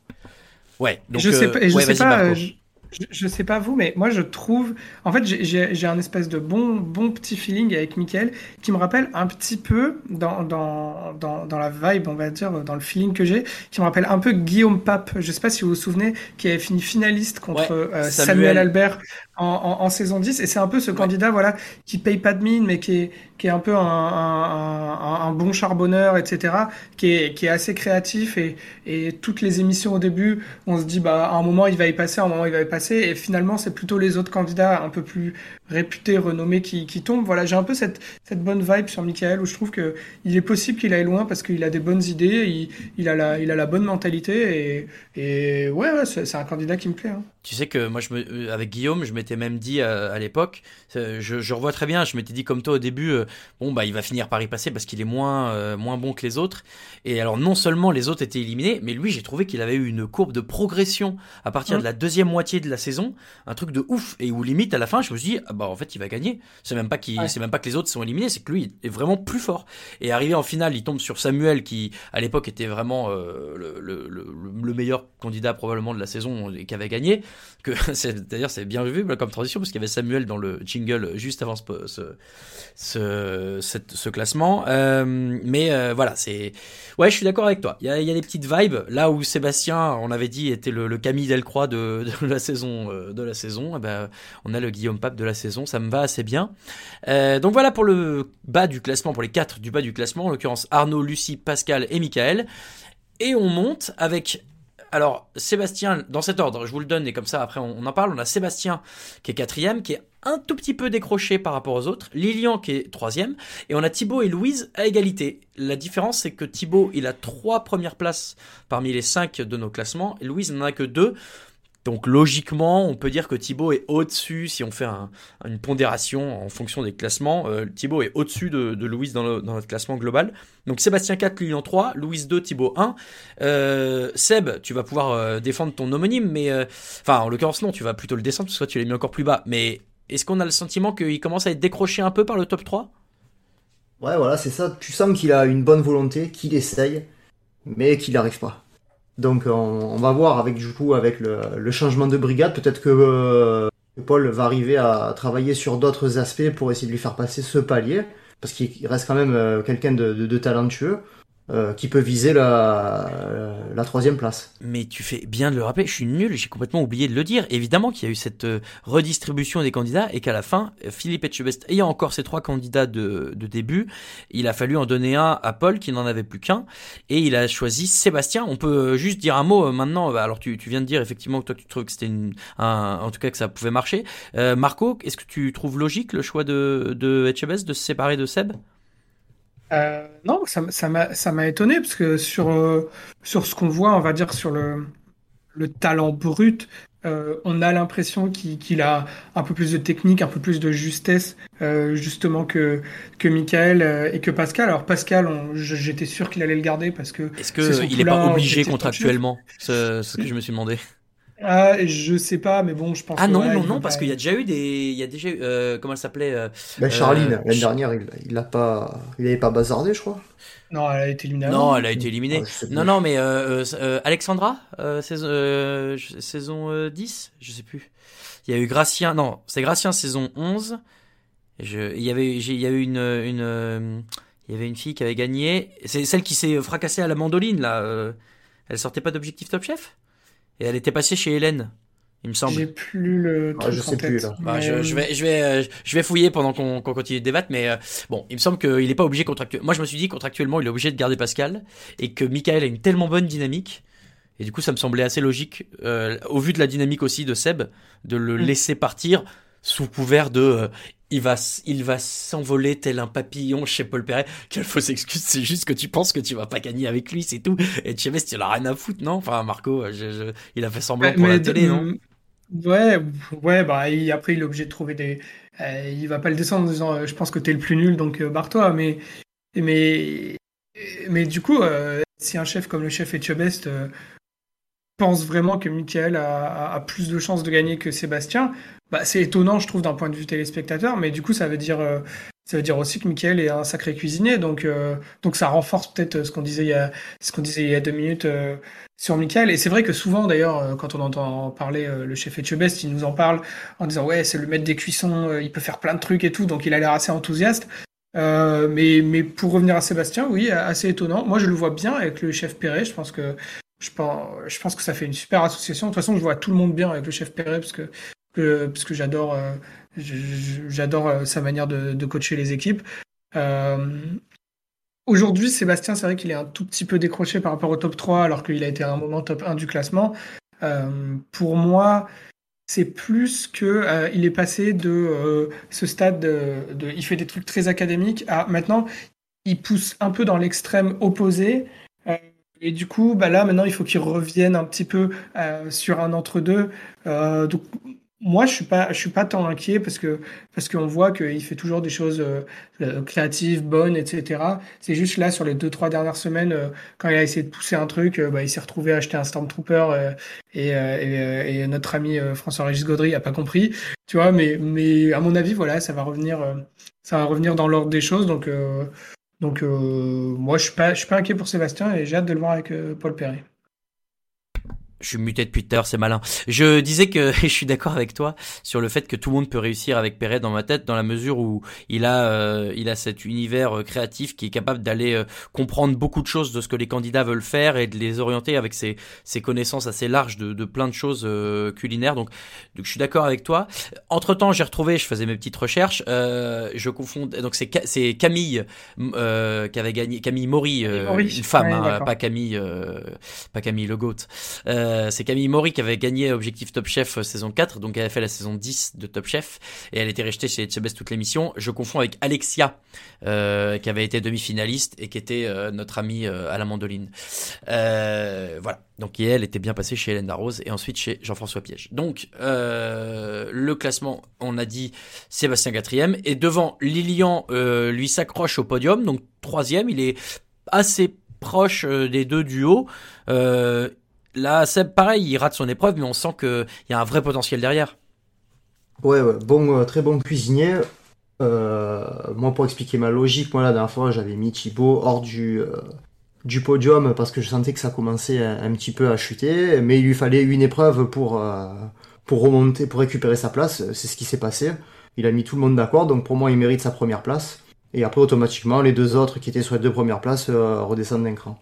Ouais. Donc, je sais euh, pas, je ouais, sais pas, euh, je, je- sais pas vous, mais moi je trouve, en fait, j'ai- un espèce de bon, bon petit feeling avec Mickaël qui me rappelle un petit peu dans, dans, dans, dans la vibe, on va dire, dans le feeling que j'ai, qui me rappelle un peu Guillaume Pape. Je sais pas si vous vous souvenez, qui avait fini finaliste contre Ouais, euh, Samuel. Samuel. Albert en, en, en saison 10, et c'est un peu ce candidat, voilà, qui paye pas de mine, mais qui est, qui est un peu un, un, un, un bon charbonneur, etc., qui est, qui est assez créatif. Et, et toutes les émissions au début, on se dit bah à un moment il va y passer, à un moment il va y passer, et finalement c'est plutôt les autres candidats un peu plus réputés, renommés qui, qui tombent. Voilà, j'ai un peu cette, cette bonne vibe sur Michael où je trouve que il est possible qu'il aille loin parce qu'il a des bonnes idées, il, il a la, il a la bonne mentalité et, et ouais, ouais c'est un candidat qui me plaît. hein. Tu sais que moi, je me, euh, avec Guillaume, je m'étais même dit euh, à l'époque, euh, je, je revois très bien, je m'étais dit comme toi au début, euh, bon bah il va finir par y passer parce qu'il est moins euh, moins bon que les autres. Et alors non seulement les autres étaient éliminés, mais lui j'ai trouvé qu'il avait eu une courbe de progression à partir Mm. de la deuxième moitié de la saison, un truc de ouf. Et où limite à la fin, je me suis dit ah bah en fait il va gagner. C'est même pas qu'il, Ouais. c'est même pas que les autres sont éliminés, c'est que lui est vraiment plus fort. Et arrivé en finale, il tombe sur Samuel qui à l'époque était vraiment euh, le, le, le, le meilleur candidat probablement de la saison et qui avait gagné que c'est d'ailleurs c'est bien vu comme transition parce qu'il y avait Samuel dans le jingle juste avant ce ce ce, classement Euh, mais euh, voilà c'est ouais je suis d'accord avec toi il y a, il y a des petites vibes là où Sébastien on avait dit était le, le Camille Delcroix de, de la saison de la saison eh ben, on a le Guillaume Pape de la saison ça me va assez bien Euh, donc voilà pour le bas du classement pour les quatre du bas du classement en l'occurrence Arnaud Lucie Pascal et Michael et on monte avec alors, Sébastien, dans cet ordre, je vous le donne et comme ça après on, on en parle. On a Sébastien qui est quatrième, qui est un tout petit peu décroché par rapport aux autres. Lilian qui est troisième. Et on a Thibaut et Louise à égalité. La différence, c'est que Thibaut, il a trois premières places parmi les cinq de nos classements. Et Louise n'en a que deux. Donc logiquement, on peut dire que Thibaut est au-dessus, si on fait un- une pondération en fonction des classements, euh, Thibaut est au-dessus de, Louise dans, notre classement global. Donc Sébastien 4, Lilian 3, Louise 2, Thibaut 1. Euh, Seb, tu vas pouvoir euh, défendre ton homonyme, mais... Enfin, en l'occurrence, non, tu vas plutôt le descendre, parce que toi, tu l'as mis encore plus bas. Mais est-ce qu'on a le sentiment qu'il commence à être décroché un peu par le top 3 Ouais, voilà, c'est ça. Tu sens qu'il a une bonne volonté, qu'il essaye, mais qu'il n'arrive pas. Donc on, on va voir avec du coup avec le, changement de brigade, peut-être que euh, Paul va arriver à travailler sur d'autres aspects pour essayer de lui faire passer ce palier, parce qu'il reste quand même euh, quelqu'un de talentueux euh, qui peut viser la, la troisième place. Mais tu fais bien de le rappeler, je suis nul, j'ai complètement oublié de le dire. Évidemment qu'il y a eu cette euh, redistribution des candidats et qu'à la fin, Philippe Etchebest ayant encore ses trois candidats de, de début, il a fallu en donner un à Paul qui n'en avait plus qu'un et il a choisi Sébastien. On peut juste dire un mot euh, maintenant. Bah, Alors tu, tu viens de dire effectivement que toi tu trouves que c'était un, en tout cas que ça pouvait marcher. Euh, Marco, est-ce que tu trouves logique le choix de, de Etchebest de se séparer de Seb? Euh, non, ça, m'a, ça m'a étonné parce que sur, euh, sur ce qu'on voit, on va dire sur le, le talent brut, euh, on a l'impression qu'il, a un peu plus de technique, un peu plus de justesse, euh, justement que, que Michael euh, et que Pascal. Alors Pascal, j'étais sûr qu'il allait le garder parce que Est-ce c'est son qu'il n'est pas obligé contractuellement? Ce que je me suis demandé. Ah, je sais pas, mais bon, je pense. Ah que, non, non, non, parce qu'il y a déjà eu des. Il y a déjà eu. euh, comment elle s'appelait euh, Ben, Charline, euh, l'année dernière, il, il l'a pas, il avait pas bazardé, je crois. Non, elle a été éliminée. Non, elle a été éliminée. Ah, non, non, mais euh, Alexandra, euh, saison, euh, je- saison euh, 10, je sais plus. Il y a eu Gracien, non, c'est Gracien saison 11. Je, il y avait, il y a eu une, une, il y avait une fille qui avait gagné. C'est celle qui s'est fracassée à la mandoline là. elle sortait pas d'objectif Top Chef? Et elle était passée chez Hélène, il me semble. J'ai plus le. Ah, truc je sais plus, là. Bah, mais, je, je vais, je vais, euh, je vais fouiller pendant qu'on continue de débattre, mais euh, bon, il me semble qu'il n'est pas obligé contractuellement. Moi, je me suis dit contractuellement, il est obligé de garder Pascal et que Michael a une tellement bonne dynamique. Et du coup, ça me semblait assez logique, euh, au vu de la dynamique aussi de Seb, de le Mm. laisser partir sous couvert de euh, il va, il va s'envoler tel un papillon chez Paul Perret. Quelle fausse excuse, c'est juste que tu penses que tu vas pas gagner avec lui, c'est tout. Et Chavez, tu n'as rien à foutre, non? Enfin, Marco, je- je- il a fait semblant pour la mais télé, de- non Ouais, ouais, bah il- après il est obligé de trouver des. euh, il va pas le descendre en disant euh, je pense que t'es le plus nul donc euh, barre-toi. Mais mais mais du coup, euh, si un chef comme le chef Etchebest pense vraiment que Michael a, a- a plus de chances de gagner que Sébastien, bah c'est étonnant je trouve d'un point de vue téléspectateur. Mais du coup ça veut dire euh, ça veut dire aussi que Michael est un sacré cuisinier. Donc, euh, donc ça renforce peut-être ce qu'on disait il y a, disait il y a deux minutes euh, sur Michael. Et c'est vrai que souvent, d'ailleurs, euh, quand on entend parler le chef Etchebest, il nous en parle en disant ouais, c'est le maître des cuissons, il peut faire plein de trucs et tout. Donc il a l'air assez enthousiaste. mais, mais pour revenir à Sébastien, oui, assez étonnant. Moi, je le vois bien avec le chef Perret. Je pense que je pense, je pense que ça fait une super association. De toute façon, je vois tout le monde bien avec le chef Perret parce que, parce que j'adore J'adore euh, sa manière de, coacher les équipes. Euh, aujourd'hui, Sébastien, c'est vrai qu'il est un tout petit peu décroché par rapport au top 3, alors qu'il a été à un moment top 1 du classement. Euh, pour moi, c'est plus que il est passé de ce stade de, il fait des trucs très académiques à maintenant il pousse un peu dans l'extrême opposé et du coup bah là maintenant il faut qu'il revienne un petit peu sur un entre deux donc moi, je suis pas, je suis pas tant inquiet parce que parce qu'on voit qu'il fait toujours des choses euh, euh, créatives, bonnes, etc. C'est juste là sur les deux trois dernières semaines, euh, quand il a essayé de pousser un truc, bah, il s'est retrouvé à acheter un Stormtrooper et, et, et, notre ami François-Régis Gaudry a pas compris, tu vois. Mais mais à mon avis, voilà, ça va revenir, ça va revenir dans l'ordre des choses. Donc donc moi, je suis pas, je suis pas inquiet pour Sébastien et j'ai hâte de le voir avec Paul Perret. Je suis muté depuis tout à l'heure, c'est malin. Je disais que je suis d'accord avec toi sur le fait que tout le monde peut réussir avec Perret dans ma tête, dans la mesure où il a, euh, il a cet univers euh, créatif qui est capable d'aller euh, comprendre beaucoup de choses de ce que les candidats veulent faire et de les orienter avec ses, ses connaissances assez larges de, de plein de choses culinaires. Donc, donc je suis d'accord avec toi. Entre temps, j'ai retrouvé, je faisais mes petites recherches, je confonds. Donc c'est c'est Camille qui avait gagné, Camille Maury, une femme, hein, pas Camille, pas Camille Le Goat. Euh, c'est Camille Maury qui avait gagné Objectif Top Chef euh, saison 4, donc elle a fait la saison 10 de Top Chef, et elle était restée chez Etchebest toute l'émission. Je confonds avec Alexia, euh, qui avait été demi-finaliste et qui était notre amie à la mandoline. voilà. Donc elle était bien passée chez Hélène Darroze et ensuite chez Jean-François Piège. Donc le classement, on a dit Sébastien quatrième et devant Lilian lui s'accroche au podium, donc troisième. Il est assez proche des deux du haut. Euh, Là, Seb, pareil, il rate son épreuve, mais on sent qu'il y a un vrai potentiel derrière. Ouais, ouais, bon, euh, très bon cuisinier. Euh, moi, pour expliquer ma logique, moi, la dernière fois, j'avais mis Thibaut hors du, euh, du podium parce que je sentais que ça commençait un, petit peu à chuter, mais il lui fallait une épreuve pour, pour remonter, pour récupérer sa place. C'est ce qui s'est passé. Il a mis tout le monde d'accord, donc pour moi, il mérite sa première place. Et après, automatiquement, les deux autres qui étaient sur les deux premières places redescendent d'un cran.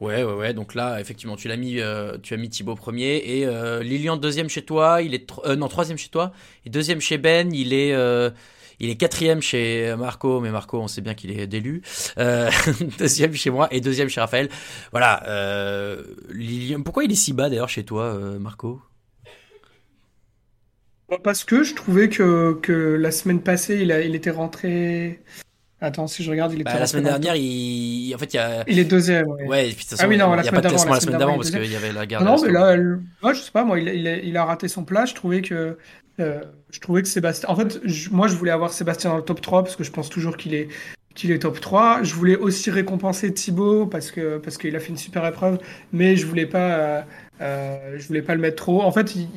Ouais, ouais, ouais. Donc là, effectivement, tu l'as mis, euh, tu as mis Thibaut premier et euh, Lilian deuxième chez toi. Il est euh, non troisième chez toi et deuxième chez Ben. Il est euh, il est quatrième chez Marco, mais Marco, on sait bien qu'il est d'élu. Deuxième chez moi et deuxième chez Raphaël. Voilà. Lilian, pourquoi il est si bas d'ailleurs chez toi, Marco? Parce que je trouvais que, que la semaine passée, il était rentré Attends, si je regarde, il est bah, La semaine dernière, il... En fait, il y a... Il est deuxième, ouais. ouais puis, ah oui, non, il n'y a pas de classement la semaine d'avant parce qu'il y avait la garde. Non, mais là, moi, je sais pas, moi, il, il, a, il a raté son plat. Je trouvais que... Euh, je trouvais que Sébastien... En fait, moi, je voulais avoir Sébastien dans le top 3 parce que je pense toujours qu'il est qu'il est top 3. Je voulais aussi récompenser Thibaut parce que parce qu'il a fait une super épreuve, mais je voulais pas euh, euh, je voulais pas le mettre trop. En fait, il,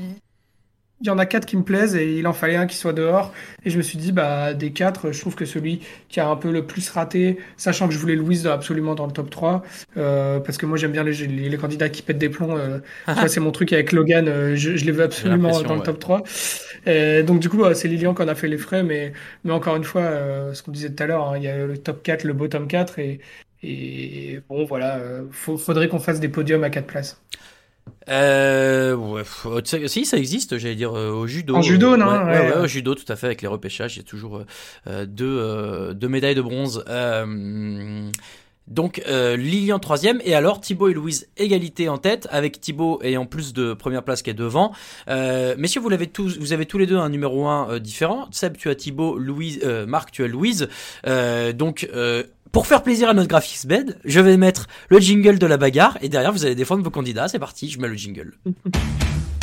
il y en a quatre qui me plaisent et il en fallait un qui soit dehors. Et je me suis dit, bah, des quatre, je trouve que celui qui a un peu le plus raté, sachant que je voulais Louise absolument dans le top 3, euh, parce que moi j'aime bien les, les, candidats qui pètent des plombs. Euh, c'est mon truc avec Logan, euh, je, je, les veux absolument dans le top 3. Et donc du coup, bah, c'est Lilian qu'on a fait les frais, mais, mais encore une fois, euh, ce qu'on disait tout à l'heure, hein, il y a le top 4, le bottom 4, et, et bon, voilà, euh, faudrait qu'on fasse des podiums à quatre places. Euh, ouais, si ça existe, j'allais dire euh, au judo. En judo, non ouais, ouais, au judo, tout à fait avec les repêchages, il y a toujours euh, deux, euh, deux médailles de bronze. Euh, donc Lilian troisième et alors Thibaut et Louise égalité en tête avec Thibaut ayant plus de première place qui est devant. messieurs, vous l'avez tous, vous avez tous les deux un numéro 1 différent. Seb, tu as Thibaut, Louise, Marc, tu as Louise. donc pour faire plaisir à notre graphiste bed, je vais mettre le jingle de la bagarre et derrière vous allez défendre vos candidats. C'est parti, je mets le jingle.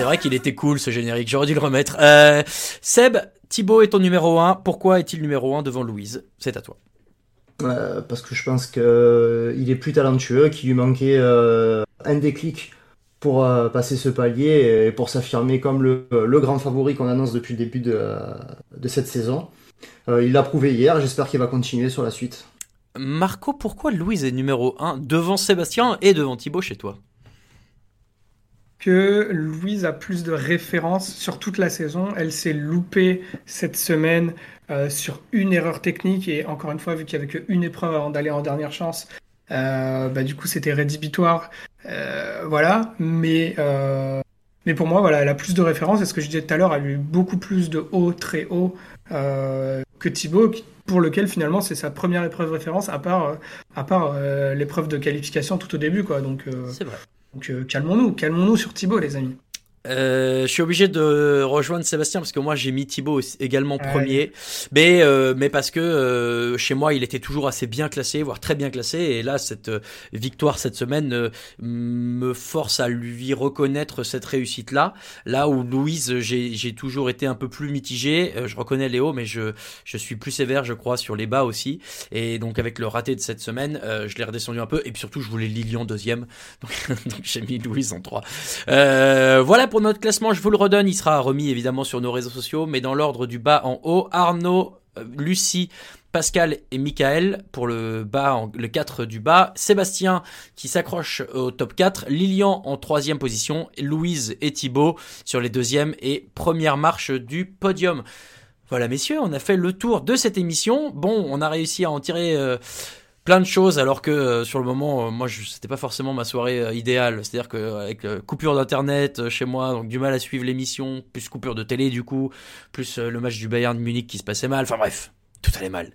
C'est vrai qu'il était cool ce générique, j'aurais dû le remettre. Euh, Seb, Thibaut est ton numéro 1. Pourquoi est-il numéro 1 devant Louise? C'est à toi. Euh, parce que je pense qu'il est plus talentueux, qu'il lui manquait euh, un déclic pour euh, passer ce palier et pour s'affirmer comme le, le grand favori qu'on annonce depuis le début de, de cette saison. il l'a prouvé hier, j'espère qu'il va continuer sur la suite. Marco, pourquoi Louise est numéro 1 devant Sébastien et devant Thibaut chez toi? Que Louise a plus de références sur toute la saison. Elle s'est loupée cette semaine euh, sur une erreur technique et encore une fois, vu qu'il n'y avait qu'une épreuve avant d'aller en dernière chance, euh, bah, du coup c'était rédhibitoire. Euh, voilà, mais, mais pour moi, voilà, elle a plus de références. Et ce que je disais tout à l'heure, elle a eu beaucoup plus de haut, très haut que Thibaut, pour lequel finalement c'est sa première épreuve référence, à part, à part l'épreuve de qualification tout au début. Quoi. Donc, c'est vrai. Donc calmons-nous, calmons-nous sur Thibaut, les amis. Euh, je suis obligé de rejoindre Sébastien parce que moi j'ai mis Thibaut également premier, mais euh, mais parce que euh, chez moi il était toujours assez bien classé, voire très bien classé, et là cette euh, victoire cette semaine euh, me force à lui reconnaître cette réussite là. Là où Louise j'ai j'ai toujours été un peu plus mitigé, je reconnais Léo, mais je je suis plus sévère je crois sur les bas aussi, et donc avec le raté de cette semaine, je l'ai redescendu un peu, et puis surtout je voulais Lilian deuxième, donc, donc j'ai mis Louise en trois. voilà pour notre classement, je vous le redonne, il sera remis évidemment sur nos réseaux sociaux, mais dans l'ordre du bas en haut, Arnaud, euh, Lucie, Pascal et Michael pour le bas, le 4 du bas, Sébastien qui s'accroche au top 4, Lilian en troisième position, Louise et Thibaut sur les deuxièmes et première marche du podium. Voilà messieurs, on a fait le tour de cette émission. Bon, on a réussi à en tirer euh, plein de choses alors que euh, sur le moment euh, moi c'était pas forcément ma soirée euh, idéale. C'est à dire que avec coupure d'internet chez moi donc du mal à suivre l'émission plus coupure de télé du coup plus le match du Bayern de Munich qui se passait mal. Enfin bref tout allait mal.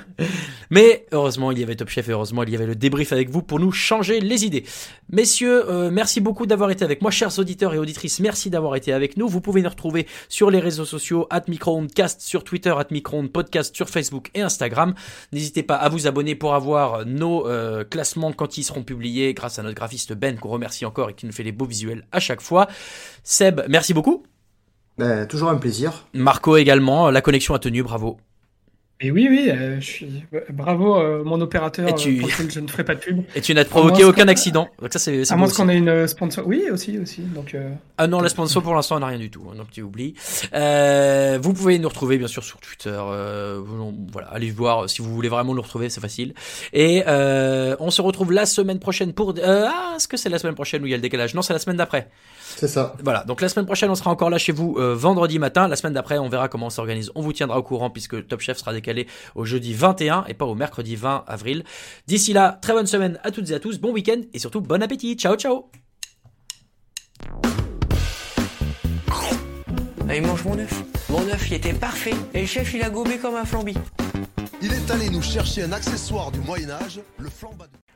Mais heureusement, il y avait Top Chef et heureusement, il y avait le débrief avec vous pour nous changer les idées. Messieurs, euh, merci beaucoup d'avoir été avec moi. Chers auditeurs et auditrices, merci d'avoir été avec nous. Vous pouvez nous retrouver sur les réseaux sociaux, at Microondcast sur Twitter, at Podcast sur Facebook et Instagram. N'hésitez pas à vous abonner pour avoir nos euh, classements quand ils seront publiés grâce à notre graphiste Ben qu'on remercie encore et qui nous fait les beaux visuels à chaque fois. Seb, merci beaucoup. Ben, toujours un plaisir. Marco également, la connexion a tenu, bravo. Et oui, oui, euh, je suis bravo euh, mon opérateur tu... euh, pour lequel je ne ferai pas de pub. Et tu n'as provoqué aucun accident. Donc ça c'est. À moins qu'on ait une sponsor. Oui, aussi, aussi. Donc. Euh... Ah non, la sponsor pour l'instant on n'a rien du tout. Hein, donc tu oublies. Euh, vous pouvez nous retrouver bien sûr sur Twitter. voilà, allez voir si vous voulez vraiment nous retrouver, c'est facile. Et on se retrouve la semaine prochaine pour. ah, est-ce que c'est la semaine prochaine où il y a le décalage? Non, c'est la semaine d'après. C'est ça. Voilà, donc la semaine prochaine, on sera encore là chez vous euh, vendredi matin. La semaine d'après, on verra comment on s'organise. On vous tiendra au courant puisque Top Chef sera décalé au jeudi 21 et pas au mercredi 20 avril. D'ici là, très bonne semaine à toutes et à tous, bon week-end et surtout bon appétit. Ciao, ciao Allez, mange mon œuf. Mon œuf, il était parfait et le chef, il a gobé comme un flambi. Il est allé nous chercher un accessoire du Moyen-Âge, le flambadou.